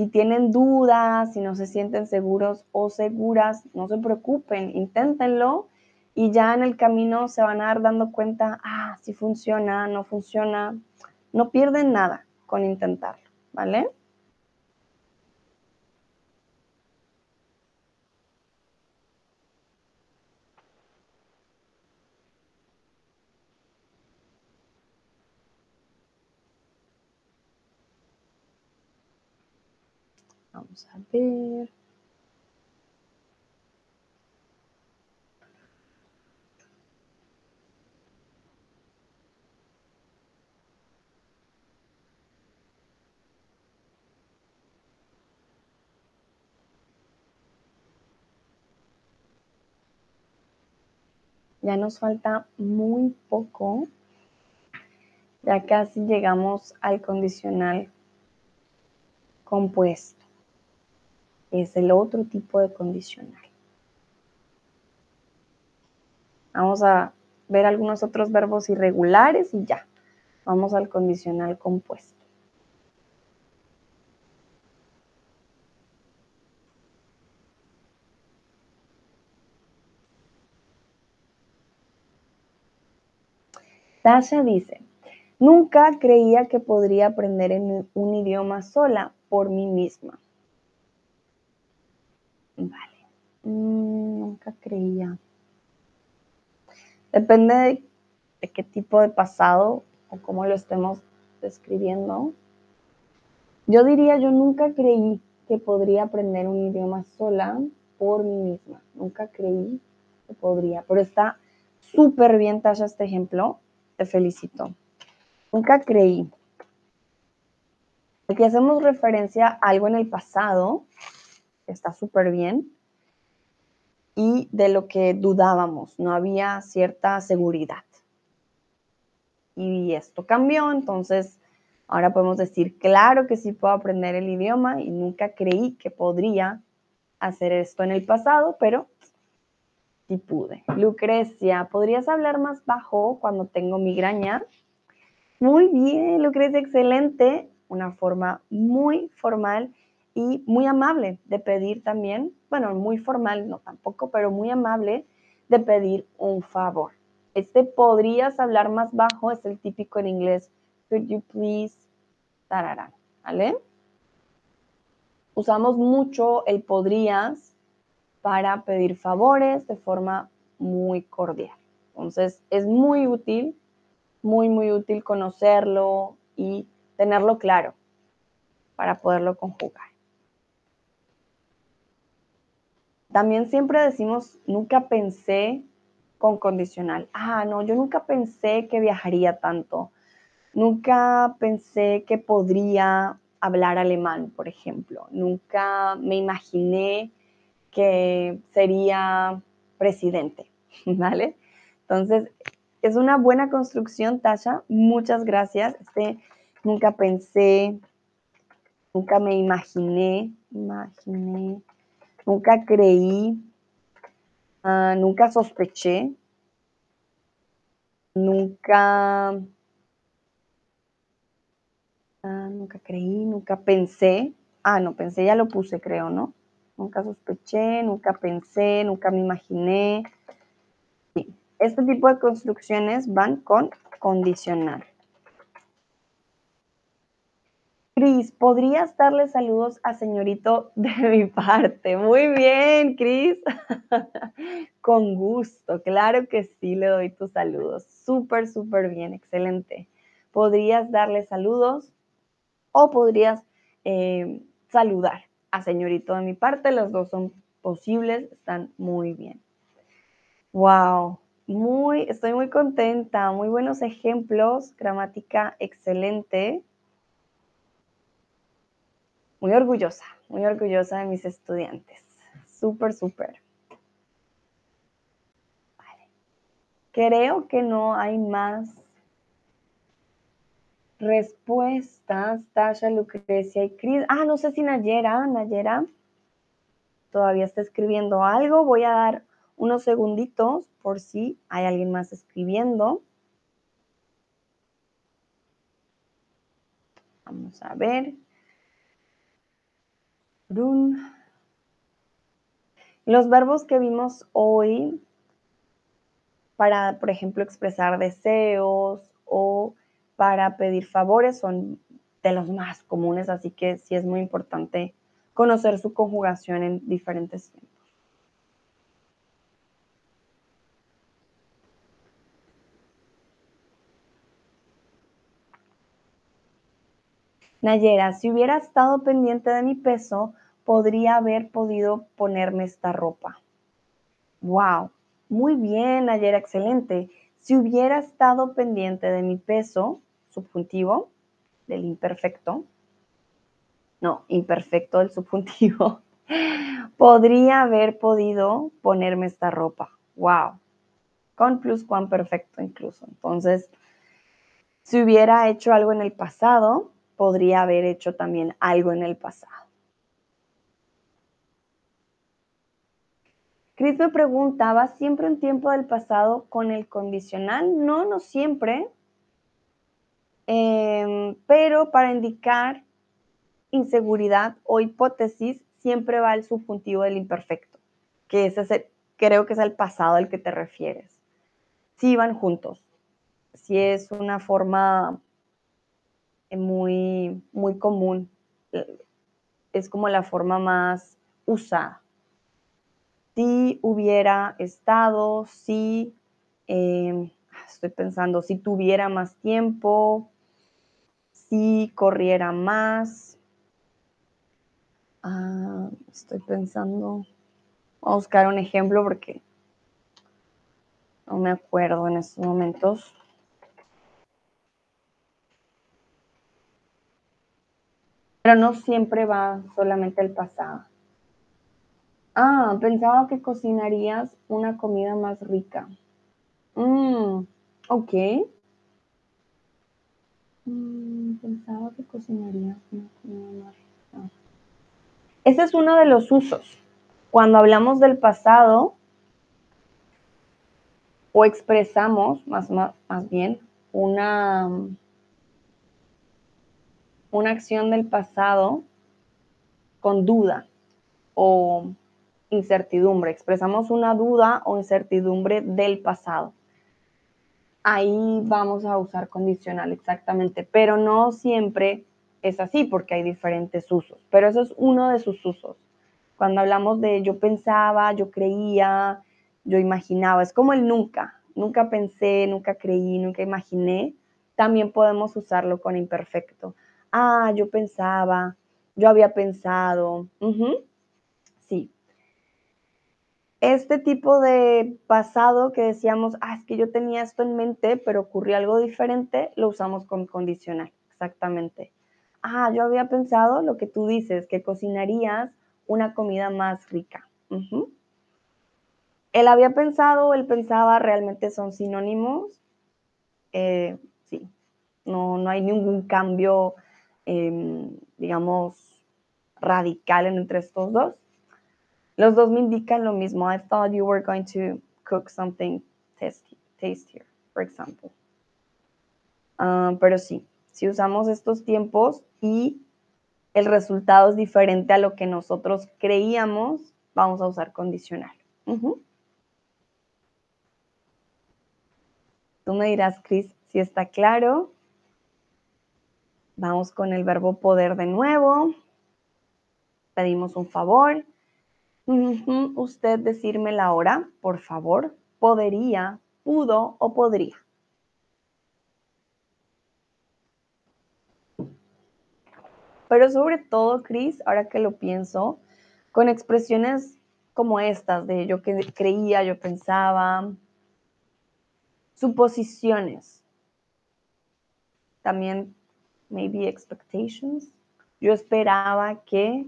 Si tienen dudas, si no se sienten seguros o seguras, no se preocupen, inténtenlo y ya en el camino se van a dar dando cuenta, ah, si funciona, no funciona. No pierden nada con intentarlo, ¿vale? Vamos a ver. Ya nos falta muy poco. Ya casi llegamos al condicional compuesto. Es el otro tipo de condicional. Vamos a ver algunos otros verbos irregulares y ya. Vamos al condicional compuesto. Tasha dice, nunca creía que podría aprender en un idioma sola por mí misma. Vale, mm, nunca creía. Depende de, de qué tipo de pasado o cómo lo estemos describiendo. Yo diría, yo nunca creí que podría aprender un idioma sola por mí misma. Nunca creí que podría, pero está súper bien, Tasha, este ejemplo te felicito. Nunca creí. Aquí hacemos referencia a algo en el pasado, está súper bien, y de lo que dudábamos, no había cierta seguridad. Y esto cambió, entonces ahora podemos decir, claro que sí puedo aprender el idioma y nunca creí que podría hacer esto en el pasado, pero pude. Lucrecia, ¿podrías hablar más bajo cuando tengo migraña? Muy bien, Lucrecia, excelente. Una forma muy formal y muy amable de pedir también, bueno, muy formal, no tampoco, pero muy amable de pedir un favor. Este podrías hablar más bajo es el típico en inglés. Could you please? Tararán, ¿vale? Usamos mucho el podrías para pedir favores de forma muy cordial. Entonces, es muy útil, muy, muy útil conocerlo y tenerlo claro para poderlo conjugar. También siempre decimos, nunca pensé con condicional. Ah, no, yo nunca pensé que viajaría tanto. Nunca pensé que podría hablar alemán, por ejemplo. Nunca me imaginé que sería presidente, ¿vale? Entonces, es una buena construcción, Tasha. Muchas gracias. Este, nunca pensé, nunca me imaginé, imaginé, nunca creí, ah, nunca sospeché, nunca, ah, nunca creí, nunca pensé. Ah, no, pensé, ya lo puse, creo, ¿no? Nunca sospeché, nunca pensé, nunca me imaginé. Este tipo de construcciones van con condicional. Cris, ¿podrías darle saludos a señorito de mi parte? Muy bien, Cris. con gusto, claro que sí, le doy tus saludos. Súper, súper bien, excelente. ¿Podrías darle saludos o podrías eh, saludar? a señorito de mi parte, los dos son posibles, están muy bien. Wow, muy, estoy muy contenta, muy buenos ejemplos, gramática excelente. Muy orgullosa, muy orgullosa de mis estudiantes. Súper, súper. Vale. creo que no hay más respuestas. Tasha, Lucrecia y Cris. Ah, no sé si Nayera, Nayera todavía está escribiendo algo. Voy a dar unos segunditos por si hay alguien más escribiendo. Vamos a ver. Los verbos que vimos hoy para, por ejemplo, expresar deseos o para pedir favores son de los más comunes, así que sí es muy importante conocer su conjugación en diferentes tiempos. Nayera, si hubiera estado pendiente de mi peso, podría haber podido ponerme esta ropa. Wow, muy bien, Nayera, excelente. Si hubiera estado pendiente de mi peso, subjuntivo, del imperfecto, no, imperfecto del subjuntivo, podría haber podido ponerme esta ropa. Wow. Con perfecto incluso. Entonces, si hubiera hecho algo en el pasado, podría haber hecho también algo en el pasado. Chris me preguntaba, ¿siempre un tiempo del pasado con el condicional? No, no siempre. Em, pero para indicar inseguridad o hipótesis, siempre va el subjuntivo del imperfecto, que ese creo que es el pasado al que te refieres. Si van juntos. Si es una forma muy, muy común. Es como la forma más usada. Si hubiera estado, si, em, estoy pensando, si tuviera más tiempo, si corriera más. Ah, estoy pensando, voy a buscar un ejemplo porque no me acuerdo en estos momentos. Pero no siempre va solamente el pasado. Ah, pensaba que cocinarías una comida más rica. Mm, ok. Mm, pensaba que cocinarías una comida más rica. Ese es uno de los usos. Cuando hablamos del pasado o expresamos, más, más, más bien, una una acción del pasado con duda o incertidumbre. Expresamos una duda o incertidumbre del pasado. Ahí vamos a usar condicional exactamente, pero no siempre es así porque hay diferentes usos. Pero eso es uno de sus usos. Cuando hablamos de yo pensaba, yo creía, yo imaginaba, es como el nunca. Nunca pensé, nunca creí, nunca imaginé. También podemos usarlo con imperfecto ah, yo pensaba, yo había pensado. Sí. Este tipo de pasado que decíamos, ah, es que yo tenía esto en mente, pero ocurrió algo diferente, lo usamos con condicional, exactamente. Ah, yo había pensado lo que tú dices, que cocinarías una comida más rica. Él había pensado, él pensaba, realmente son sinónimos. Eh, sí, no, no hay ningún cambio Em, digamos, radical entre estos dos. Los dos me indican lo mismo. I thought you were going to cook something tastier, for example. Ah, pero sí, si usamos estos tiempos y el resultado es diferente a lo que nosotros creíamos, vamos a usar condicional. Tú me dirás, Chris, si está claro. Vamos con el verbo poder de nuevo. Pedimos un favor. Usted decirme la hora, por favor. Podría, pudo o podría. Pero sobre todo, Cris, ahora que lo pienso, con expresiones como estas de yo que creía, yo pensaba, suposiciones. También maybe expectations. Yo esperaba que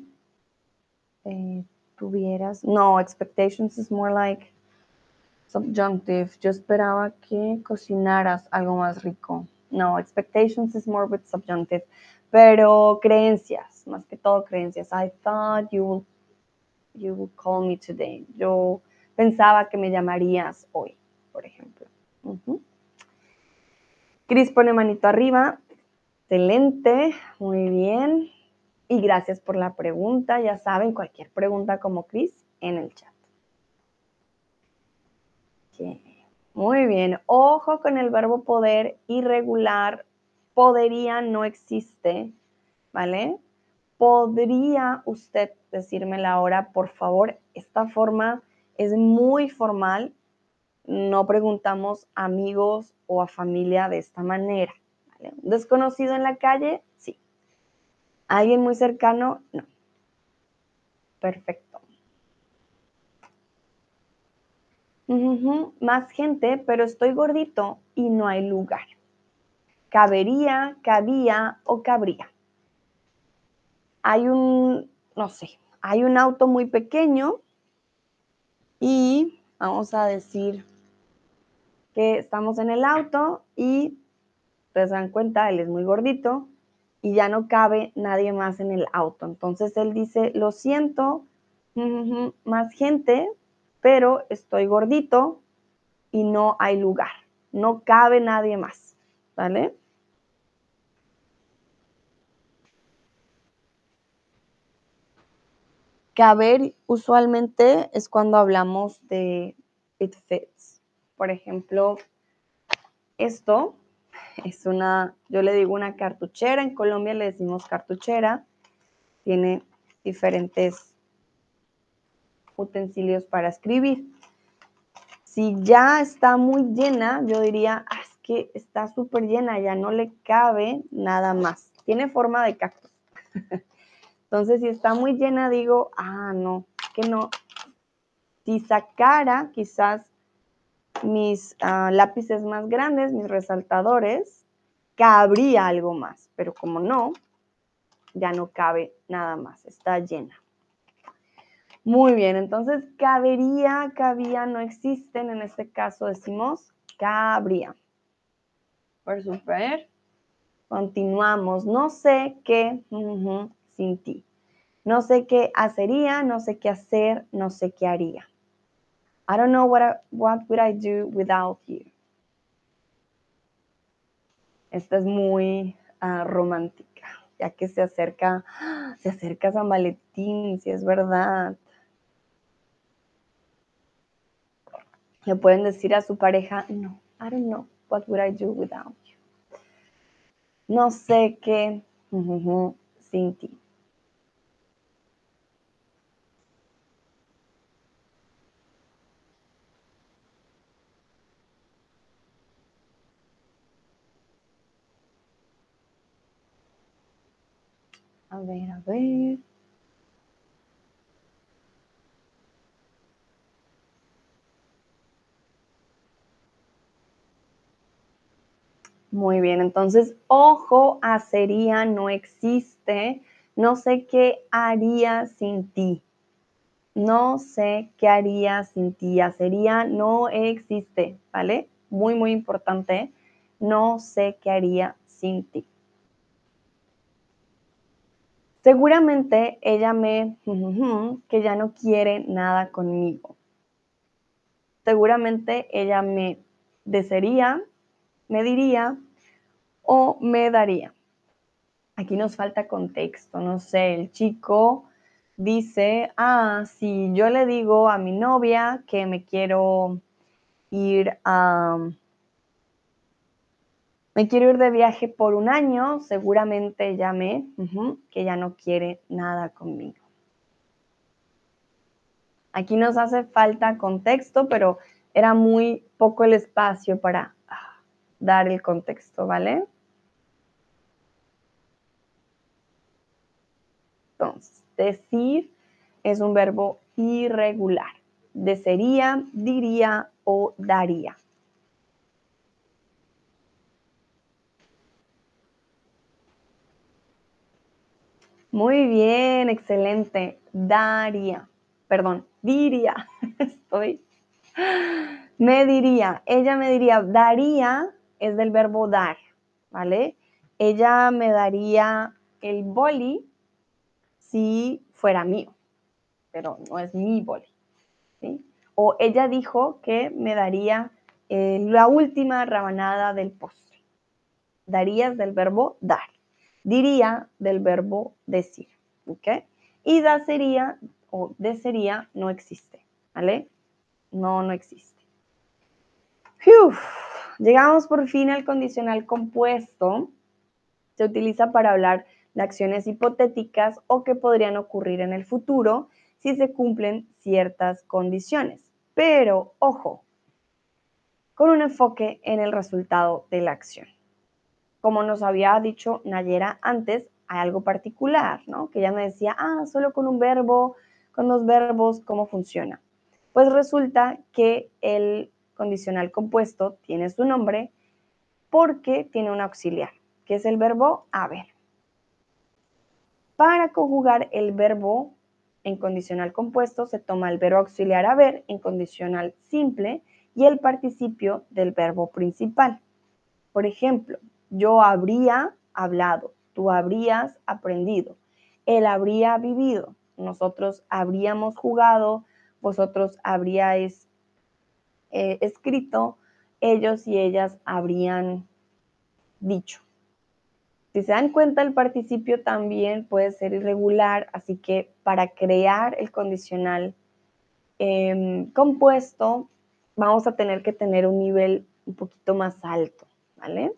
eh, tuvieras, no, expectations is more like Subjunctive. Yo esperaba que cocinaras algo más rico. No, expectations is more with subjunctive. Pero creencias, más que todo creencias. I thought you would, you would call me today. Yo pensaba que me llamarías hoy, por ejemplo. Cris pone manito arriba. Excelente, muy bien. Y gracias por la pregunta. Ya saben, cualquier pregunta como Cris en el chat. Muy bien. Ojo con el verbo poder irregular. Podría no existe, ¿vale? ¿Podría usted decirme la hora, por favor? Esta forma es muy formal. No preguntamos amigos o a familia de esta manera. ¿Un desconocido en la calle? Sí. ¿Alguien muy cercano? No. Perfecto. Más gente, pero estoy gordito y no hay lugar. Cabería, cabía o cabría. Hay un, no sé, hay un auto muy pequeño y vamos a decir que estamos en el auto y ustedes dan cuenta, él es muy gordito y ya no cabe nadie más en el auto. Entonces él dice, lo siento, más gente, pero estoy gordito y no hay lugar, no cabe nadie más, ¿vale? Caber usualmente es cuando hablamos de it fits. Por ejemplo, esto es una, yo le digo una cartuchera, en Colombia le decimos cartuchera, tiene diferentes utensilios para escribir. Si ya está muy llena, yo diría, ah, es que está súper llena, ya no le cabe nada más. Tiene forma de cactus. Entonces, si está muy llena, digo, ah, no, que no. Si sacara quizás mis ah, lápices más grandes, mis resaltadores, cabría algo más, pero como no, ya no cabe nada más, está llena. Muy bien, entonces cabería, cabía, no existen, en este caso decimos cabría. Por super. Continuamos. No sé qué sin ti. No sé qué hacería, no sé qué hacer, no sé qué haría. I don't know what, what would I do without you. Esta es muy ah, romántica, ya que se acerca, se acerca San Valentín, si es verdad. Le pueden decir a su pareja, no, I don't know, what would I do without you? No sé qué sin ti. A Muy bien, entonces, ojo, hacería no existe. No sé qué haría sin ti. No sé qué haría sin ti. Hacería no existe, ¿vale? Muy, muy importante. No sé qué haría sin ti. Seguramente ella me, que ya no quiere nada conmigo. Seguramente ella me desearía me diría o me daría. Aquí nos falta contexto, no sé, el chico dice, ah, si yo le digo a mi novia que me quiero ir a... Me quiero ir de viaje por un año, seguramente me, que ya no quiere nada conmigo. Aquí nos hace falta contexto, pero era muy poco el espacio para dar el contexto, ¿vale? Entonces, decir es un verbo irregular. Desearía, diría o daría. Muy bien, excelente. Daría. Perdón, diría. Estoy Me diría, ella me diría, daría es del verbo dar, ¿vale? Ella me daría el boli si fuera mío, pero no es mi boli, ¿sí? O ella dijo que me daría eh, la última rabanada del postre. Darías del verbo dar. Diría del verbo decir, ¿ok? Y da sería o de sería no existe, ¿vale? No, no existe. Llegamos por fin al condicional compuesto. Se utiliza para hablar de acciones hipotéticas o que podrían ocurrir en el futuro si se cumplen ciertas condiciones. Pero, ojo, con un enfoque en el resultado de la acción. Como nos había dicho Nayera antes, hay algo particular, ¿no? Que ella me decía, ah, solo con un verbo, con dos verbos, ¿cómo funciona? Pues resulta que el condicional compuesto tiene su nombre porque tiene un auxiliar, que es el verbo haber. Para conjugar el verbo en condicional compuesto se toma el verbo auxiliar haber en condicional simple y el participio del verbo principal. Por ejemplo, yo habría hablado, tú habrías aprendido, él habría vivido, nosotros habríamos jugado, vosotros habríais eh, escrito, ellos y ellas habrían dicho. Si se dan cuenta, el participio también puede ser irregular, así que para crear el condicional em, compuesto, vamos a tener que tener un nivel un poquito más alto, ¿vale?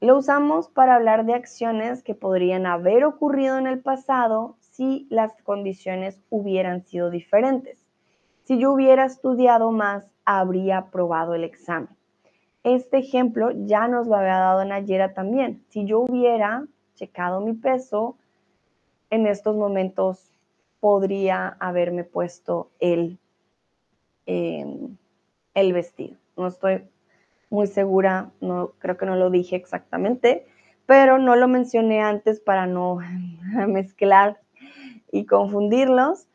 Lo usamos para hablar de acciones que podrían haber ocurrido en el pasado si las condiciones hubieran sido diferentes. Si yo hubiera estudiado más, habría aprobado el examen. Este ejemplo ya nos lo había dado Nayera también. Si yo hubiera checado mi peso, en estos momentos podría haberme puesto el, em, el vestido. No estoy muy segura, no, creo que no lo dije exactamente, pero no lo mencioné antes para no mezclar y confundirlos.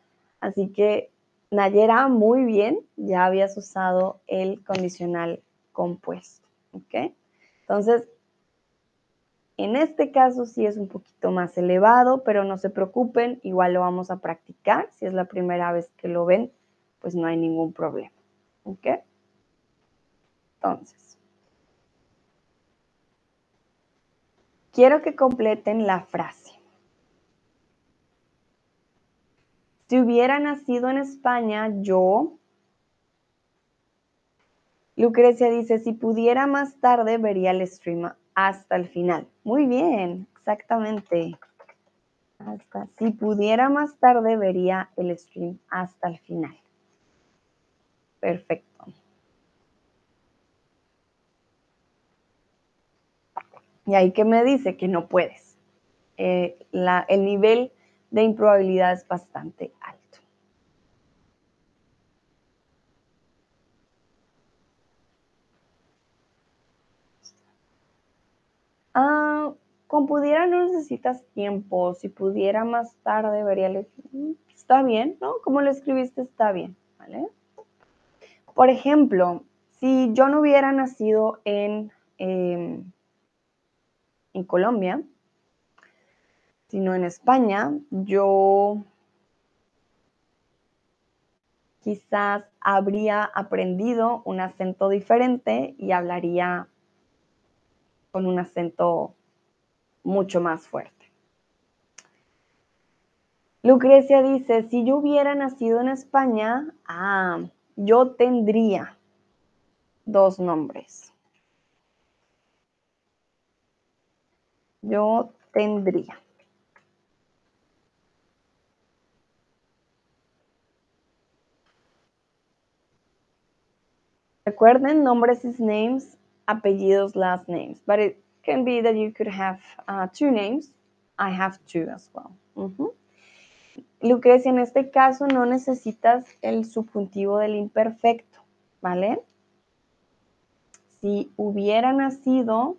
Así que Nayera, muy bien, ya habías usado el condicional compuesto, ¿ok? Entonces, en este caso sí es un poquito más elevado, pero no se preocupen, igual lo vamos a practicar. Si es la primera vez que lo ven, pues no hay ningún problema, ¿ok? Entonces, quiero que completen la frase. Si hubiera nacido en España, yo... Lucrecia dice, si pudiera más tarde, vería el stream hasta el final. Muy bien, exactamente. Si pudiera más tarde, vería el stream hasta el final. Perfecto. Y ahí que me dice que no puedes. Eh, el nivel de improbabilidad es bastante alto. Ah, con pudiera no necesitas tiempo, si pudiera más tarde vería el... Está bien, ¿no? Como lo escribiste está bien, ¿vale? Por ejemplo, si yo no hubiera nacido en, em, en Colombia, sino en España, yo quizás habría aprendido un acento diferente y hablaría con un acento mucho más fuerte. Lucrecia dice, si yo hubiera nacido en España, ah, yo tendría dos nombres. Yo tendría. Recuerden, nombres is names, apellidos last names, but it can be that you could have uh, two names. I have two as well. Lucrecia, en este caso no necesitas el subjuntivo del imperfecto, ¿vale? Si hubiera nacido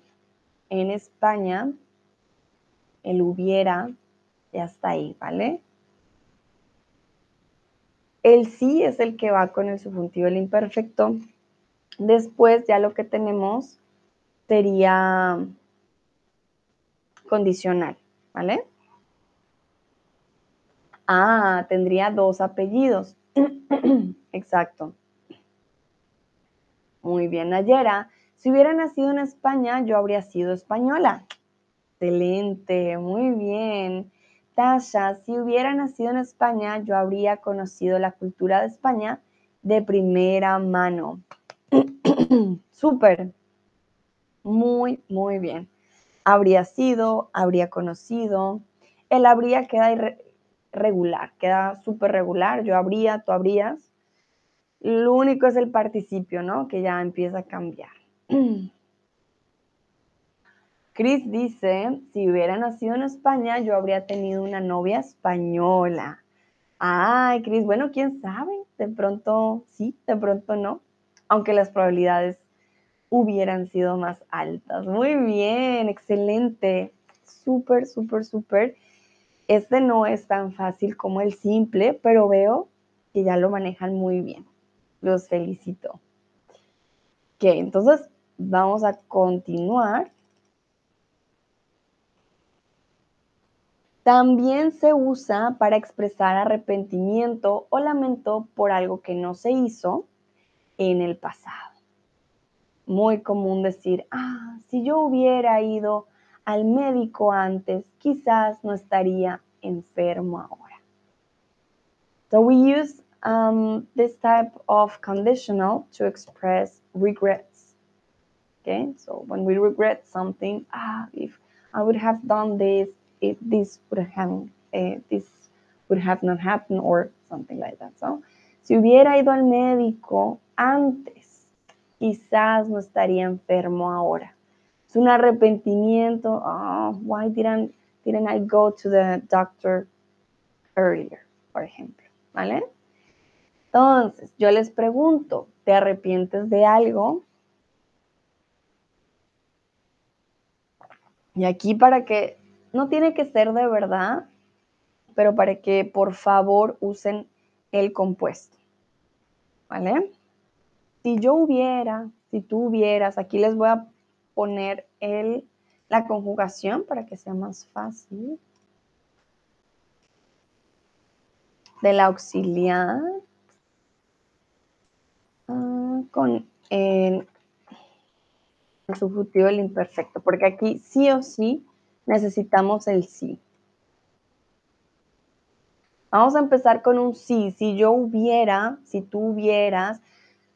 en España, el hubiera ya está ahí, ¿vale? El sí es el que va con el subjuntivo el imperfecto. Después ya lo que tenemos sería condicional, ¿vale? Ah, tendría dos apellidos. Exacto. Muy bien, Nayera. Si hubiera nacido en España, yo habría sido española. Excelente, muy bien. Tasha, si hubiera nacido en España, yo habría conocido la cultura de España de primera mano. Súper. Muy, muy bien. Habría sido, habría conocido. El habría queda regular, queda súper regular. Yo habría, tú habrías. Lo único es el participio, ¿no? Que ya empieza a cambiar. Chris dice, si hubiera nacido en España, yo habría tenido una novia española. Ay, Chris, bueno, quién sabe, de pronto sí, de pronto no, aunque las probabilidades hubieran sido más altas. Muy bien, excelente, súper, súper, súper. Este no es tan fácil como el simple, pero veo que ya lo manejan muy bien. Los felicito. Ok, entonces vamos a continuar. También se usa para expresar arrepentimiento o lamento por algo que no se hizo en el pasado. Muy común decir, ah, si yo hubiera ido al médico antes, quizás no estaría enfermo ahora. So we use um, this type of conditional to express regrets. Okay, so when we regret something, ah, if I would have done this, if this would have, uh, this would have not happened or something like that. So, si hubiera ido al médico antes, quizás no estaría enfermo ahora. Es un arrepentimiento. Oh, why didn't, didn't I go to the doctor earlier, por ejemplo? ¿Vale? Entonces, yo les pregunto, ¿te arrepientes de algo? Y aquí para que no tiene que ser de verdad, pero para que por favor usen el compuesto. ¿Vale? Si yo hubiera, si tú hubieras, aquí les voy a poner el, la conjugación para que sea más fácil. Del auxiliar ah, con el, el subjuntivo del imperfecto, porque aquí sí o sí necesitamos el sí. Vamos a empezar con un sí. Si yo hubiera, si tú hubieras,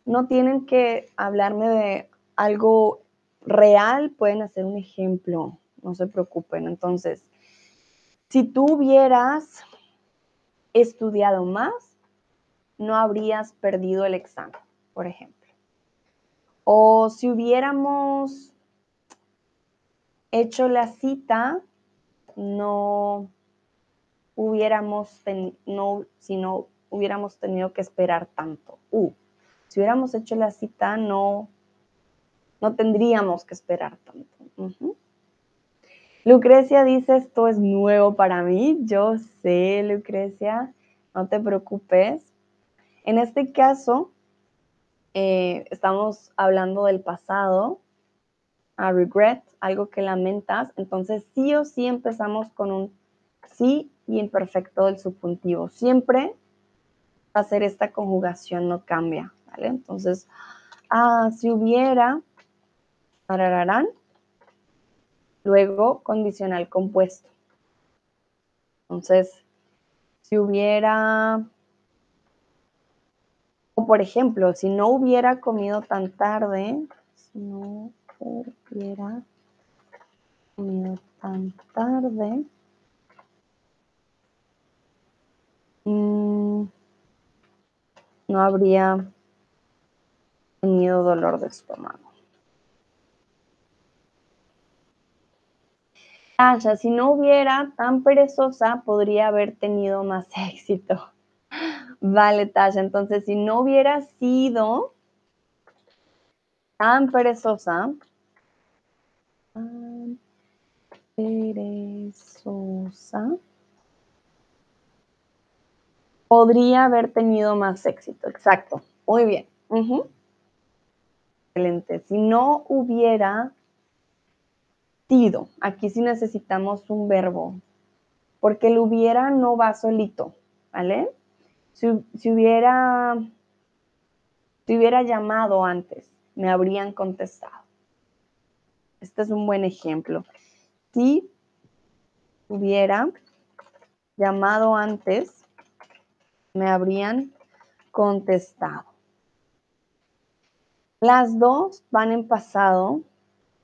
no tienen que hablarme de algo real, pueden hacer un ejemplo, no se preocupen. Entonces, si tú hubieras estudiado más, no habrías perdido el examen, por ejemplo. O si hubiéramos hecho la cita, no hubiéramos, no, si no hubiéramos tenido que esperar tanto. Uh, si hubiéramos hecho la cita, no, no tendríamos que esperar tanto. Lucrecia dice, esto es nuevo para mí. Yo sé, Lucrecia, no te preocupes. En este caso, eh, estamos hablando del pasado, a regret, algo que lamentas, entonces sí o sí empezamos con un sí y imperfecto del subjuntivo. Siempre hacer esta conjugación no cambia, ¿vale? Entonces, ah, si hubiera, tarararán, luego condicional compuesto. Entonces, si hubiera, o por ejemplo, si no hubiera comido tan tarde, si no hubiera comido tan tarde. Mm, no habría tenido dolor de estómago. Tasha, si no hubiera tan perezosa, podría haber tenido más éxito. Vale, Tasha, entonces si no hubiera sido tan perezosa, perezosa. Podría haber tenido más éxito, exacto. Muy bien. Excelente. Si no hubiera sido, aquí sí necesitamos un verbo, porque el hubiera no va solito, ¿vale? Si, hubiera, si hubiera llamado antes, me habrían contestado. Este es un buen ejemplo. Si hubiera llamado antes, me habrían contestado. Las dos van en pasado.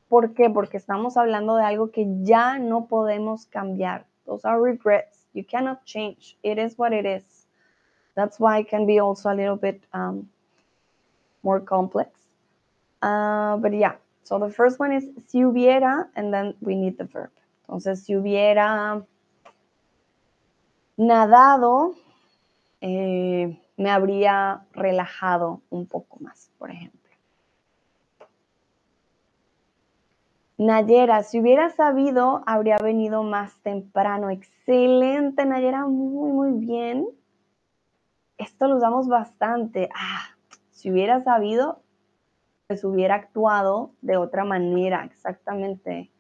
¿Por qué? Porque estamos hablando de algo que ya no podemos cambiar. Those are regrets. You cannot change. It is what it is. That's why it can be also a little bit um, more complex. Uh, but yeah, so the first one is si hubiera, and then we need the verb. Entonces, si hubiera nadado, eh, me habría relajado un poco más, por ejemplo. Nayera, si hubiera sabido, habría venido más temprano. Excelente, Nayera, muy, muy bien. Esto lo usamos bastante. Ah, si hubiera sabido, pues hubiera actuado de otra manera, exactamente.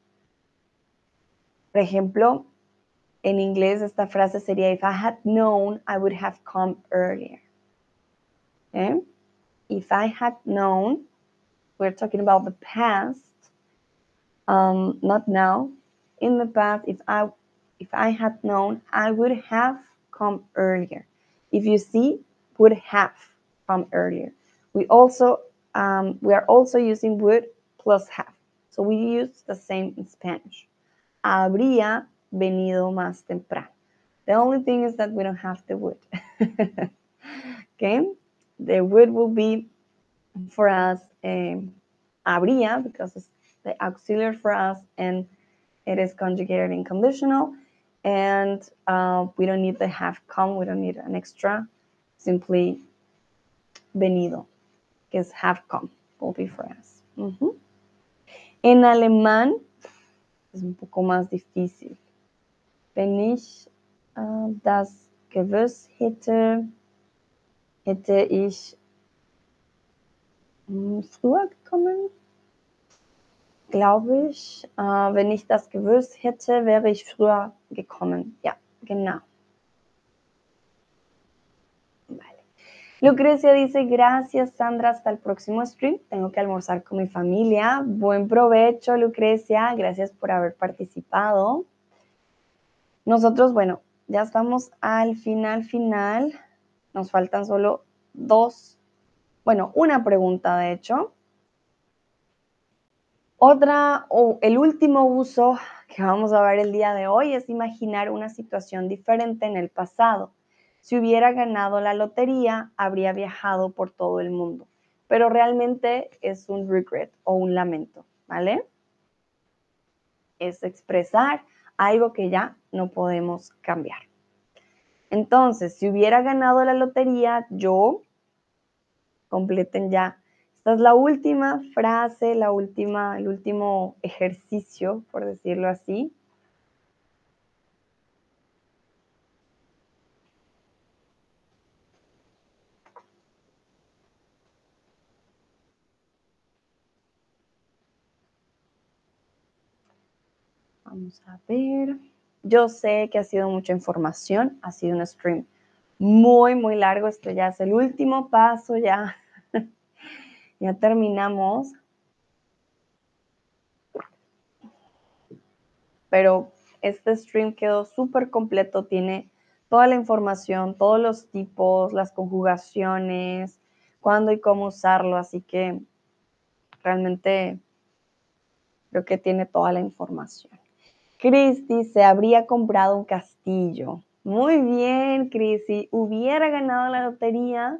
Por ejemplo, en inglés esta frase sería, if I had known, I would have come earlier. Okay? If I had known, we're talking about the past, um, not now. In the past, if I if I had known, I would have come earlier. If you see, would have come earlier. We also um, we are also using would plus have. So we use the same in Spanish. Habría venido más temprano. The only thing is that we don't have the would. okay, the would will be for us um, habría because it's the auxiliary for us and it is conjugated in conditional and uh, we don't need the have come, we don't need an extra, simply venido, es have come, will be for us. Uh -huh. En alemán es un poco más difícil. Wenn ich äh, das gewusst hätte, hätte ich hm, früher gekommen. Glaube ich, äh, wenn ich das gewusst hätte, wäre ich früher gekommen. Ja, genau. Lucrecia dice, gracias Sandra, hasta el próximo stream. Tengo que almorzar con mi familia. Buen provecho, Lucrecia. Gracias por haber participado. Nosotros, bueno, ya estamos al final, final. Nos faltan solo dos, bueno, una pregunta de hecho. Otra, o el último uso que vamos a ver el día de hoy es imaginar una situación diferente en el pasado. Si hubiera ganado la lotería, habría viajado por todo el mundo, pero realmente es un regret o un lamento, ¿vale? Es expresar algo que ya no podemos cambiar. Entonces, si hubiera ganado la lotería, yo, completen ya. Esta es la última frase, la última, el último ejercicio, por decirlo así. A ver. Yo sé que ha sido mucha información, ha sido un stream muy, muy largo. Esto ya es el último paso, ya, ya terminamos. Pero este stream quedó súper completo, tiene toda la información, todos los tipos, las conjugaciones, cuándo y cómo usarlo, así que realmente creo que tiene toda la información. Cristi se habría comprado un castillo. Muy bien, Cristi. Hubiera ganado la lotería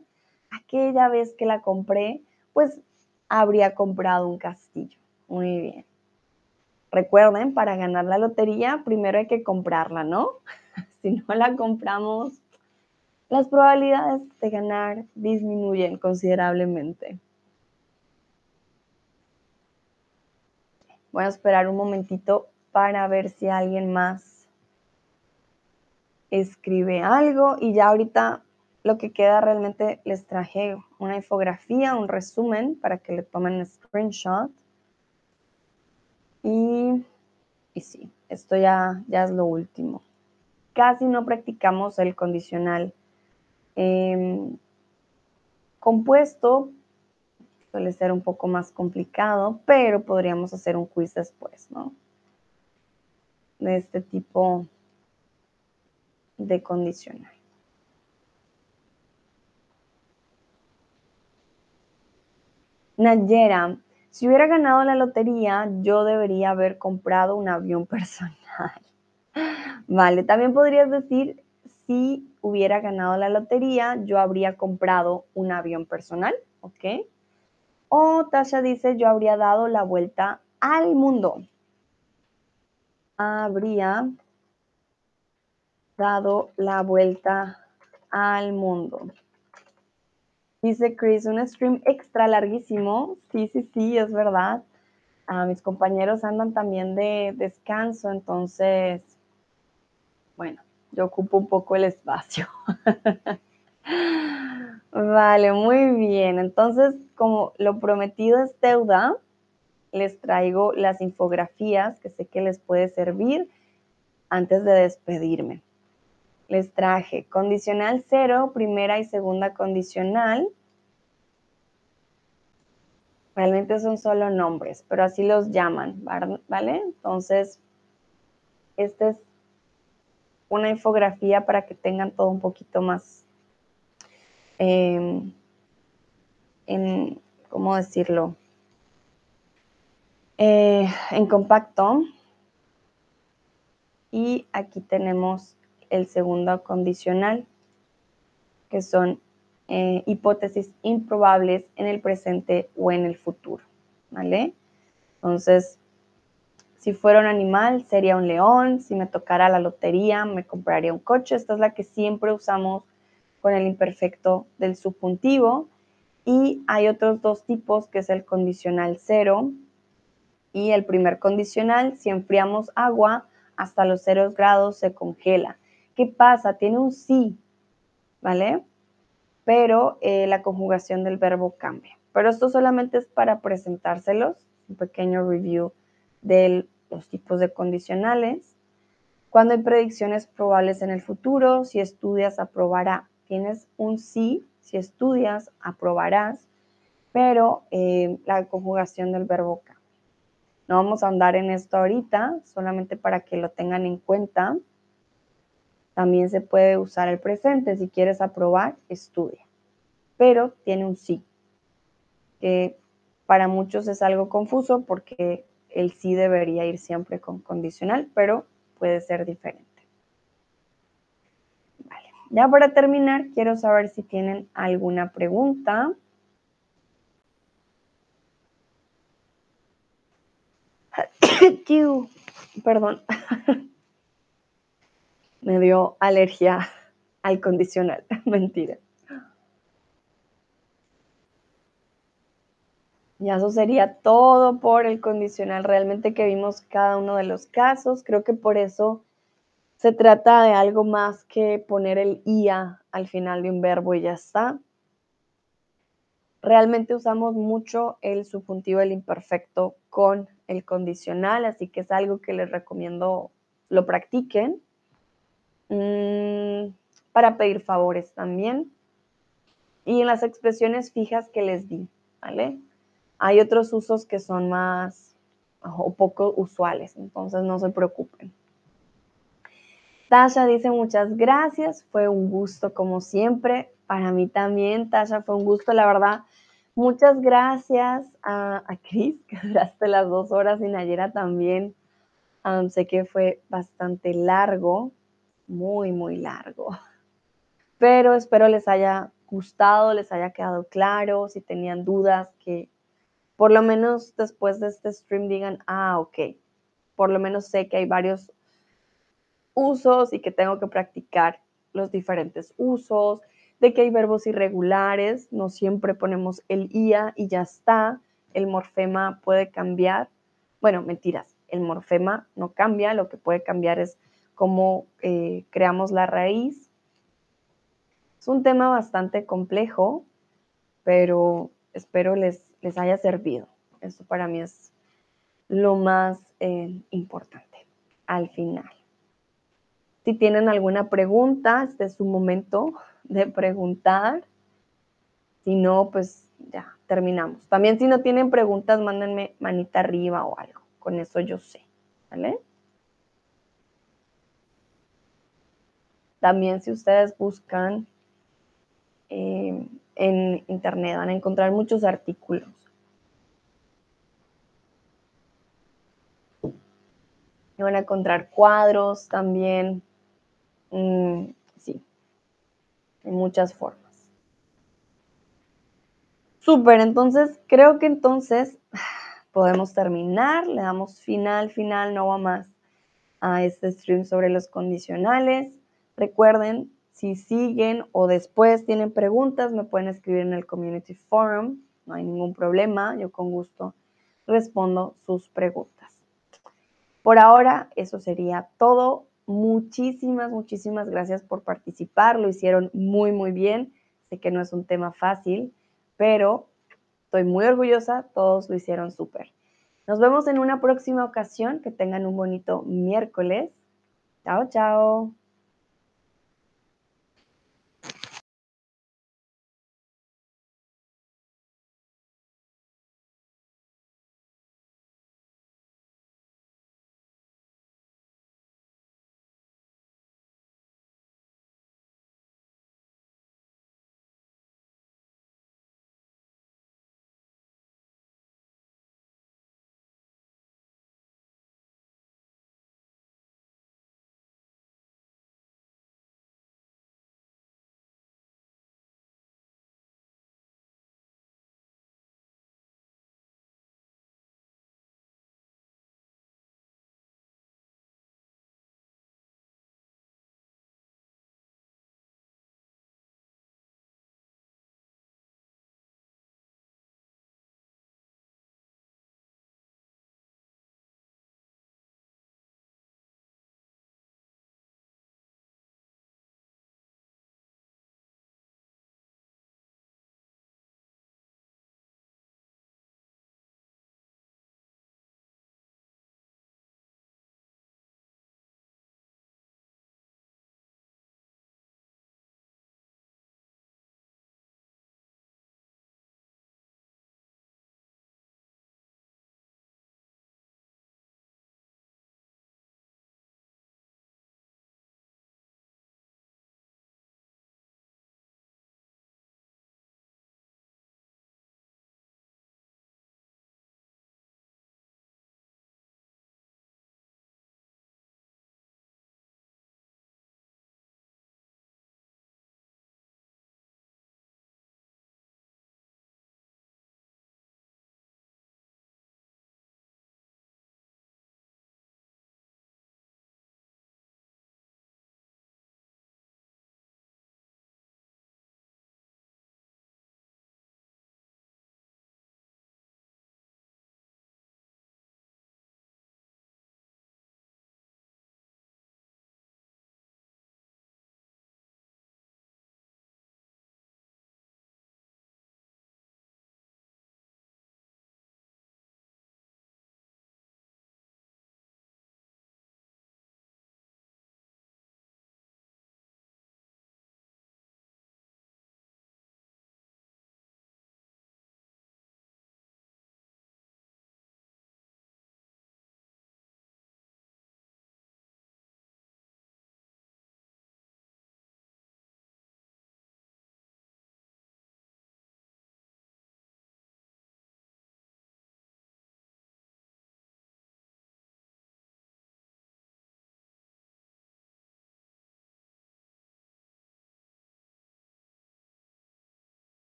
aquella vez que la compré, pues habría comprado un castillo. Muy bien. Recuerden, para ganar la lotería, primero hay que comprarla, ¿no? si no la compramos, las probabilidades de ganar disminuyen considerablemente. Voy a esperar un momentito para ver si alguien más escribe algo y ya ahorita lo que queda realmente les traje una infografía, un resumen para que le tomen screenshot. Y, y sí, esto ya, ya es lo último. Casi no practicamos el condicional em, compuesto, suele ser un poco más complicado, pero podríamos hacer un quiz después, ¿no? De este tipo de condicional. Nayera, si hubiera ganado la lotería, yo debería haber comprado un avión personal. Vale, también podrías decir, si hubiera ganado la lotería, yo habría comprado un avión personal, ¿ok? O Tasha dice, yo habría dado la vuelta al mundo. Habría dado la vuelta al mundo. Dice Chris, un stream extra larguísimo. Sí, sí, sí, es verdad. Mis compañeros andan también de descanso, entonces, bueno, yo ocupo un poco el espacio. vale, muy bien. Entonces, como lo prometido es deuda, les traigo las infografías que sé que les puede servir antes de despedirme. Les traje condicional cero, primera y segunda condicional, Realmente son solo nombres, pero así los llaman, ¿vale? Entonces, esta es una infografía para que tengan todo un poquito más, em, en, ¿cómo decirlo? Eh, en compacto. Y aquí tenemos el segundo condicional, que son eh, hipótesis improbables en el presente o en el futuro, ¿vale? Entonces, si fuera un animal, sería un león, si me tocara la lotería, me compraría un coche, esta es la que siempre usamos con el imperfecto del subjuntivo, y hay otros dos tipos, que es el condicional cero y el primer condicional, si enfriamos agua hasta los ceros grados se congela. ¿Qué pasa? Tiene un sí, ¿vale? pero eh, la conjugación del verbo cambia. Pero esto solamente es para presentárselos, un pequeño review de los tipos de condicionales. Cuando hay predicciones probables en el futuro, si estudias, aprobará. Tienes un sí, si estudias, aprobarás, pero eh, la conjugación del verbo cambia. No vamos a andar en esto ahorita, solamente para que lo tengan en cuenta. También se puede usar el presente. Si quieres aprobar, estudia. Pero tiene un sí, que para muchos es algo confuso porque el sí debería ir siempre con condicional, pero puede ser diferente. Vale. Ya para terminar, quiero saber si tienen alguna pregunta. Perdón. me dio alergia al condicional. Mentira. Y eso sería todo por el condicional. Realmente que vimos cada uno de los casos. Creo que por eso se trata de algo más que poner el IA al final de un verbo y ya está. Realmente usamos mucho el subjuntivo del imperfecto con el condicional, así que es algo que les recomiendo lo practiquen. Mm, para pedir favores también. Y en las expresiones fijas que les di, ¿vale? Hay otros usos que son más o poco usuales, entonces no se preocupen. Tasha dice muchas gracias, fue un gusto como siempre. Para mí también, Tasha, fue un gusto, la verdad. Muchas gracias a, a Cris, que duraste las dos horas y Nayera también. sé que fue bastante largo, muy, muy largo. Pero espero les haya gustado, les haya quedado claro, si tenían dudas, que por lo menos después de este stream digan, ah, ok, por lo menos sé que hay varios usos y que tengo que practicar los diferentes usos, de que hay verbos irregulares, no siempre ponemos el IA y ya está, el morfema puede cambiar. Bueno, mentiras, el morfema no cambia, lo que puede cambiar es cómo eh, creamos la raíz. Es un tema bastante complejo, pero espero les, les haya servido. Esto para mí es lo más eh, importante al final. Si tienen alguna pregunta, este es su momento de preguntar. Si no, pues ya terminamos. También si no tienen preguntas, mándenme manita arriba o algo. Con eso yo sé. ¿Vale? También si ustedes buscan eh, en internet van a encontrar muchos artículos. Van a encontrar cuadros también. Mm, en muchas formas. Súper, entonces creo que entonces podemos terminar, le damos final, final, no va más a este stream sobre los condicionales. Recuerden, si siguen o después tienen preguntas, me pueden escribir en el Community Forum, no hay ningún problema, yo con gusto respondo sus preguntas. Por ahora, eso sería todo. Muchísimas, muchísimas gracias por participar, lo hicieron muy, muy bien. Sé que no es un tema fácil, pero estoy muy orgullosa, todos lo hicieron súper. Nos vemos en una próxima ocasión, que tengan un bonito miércoles. Chao, chao.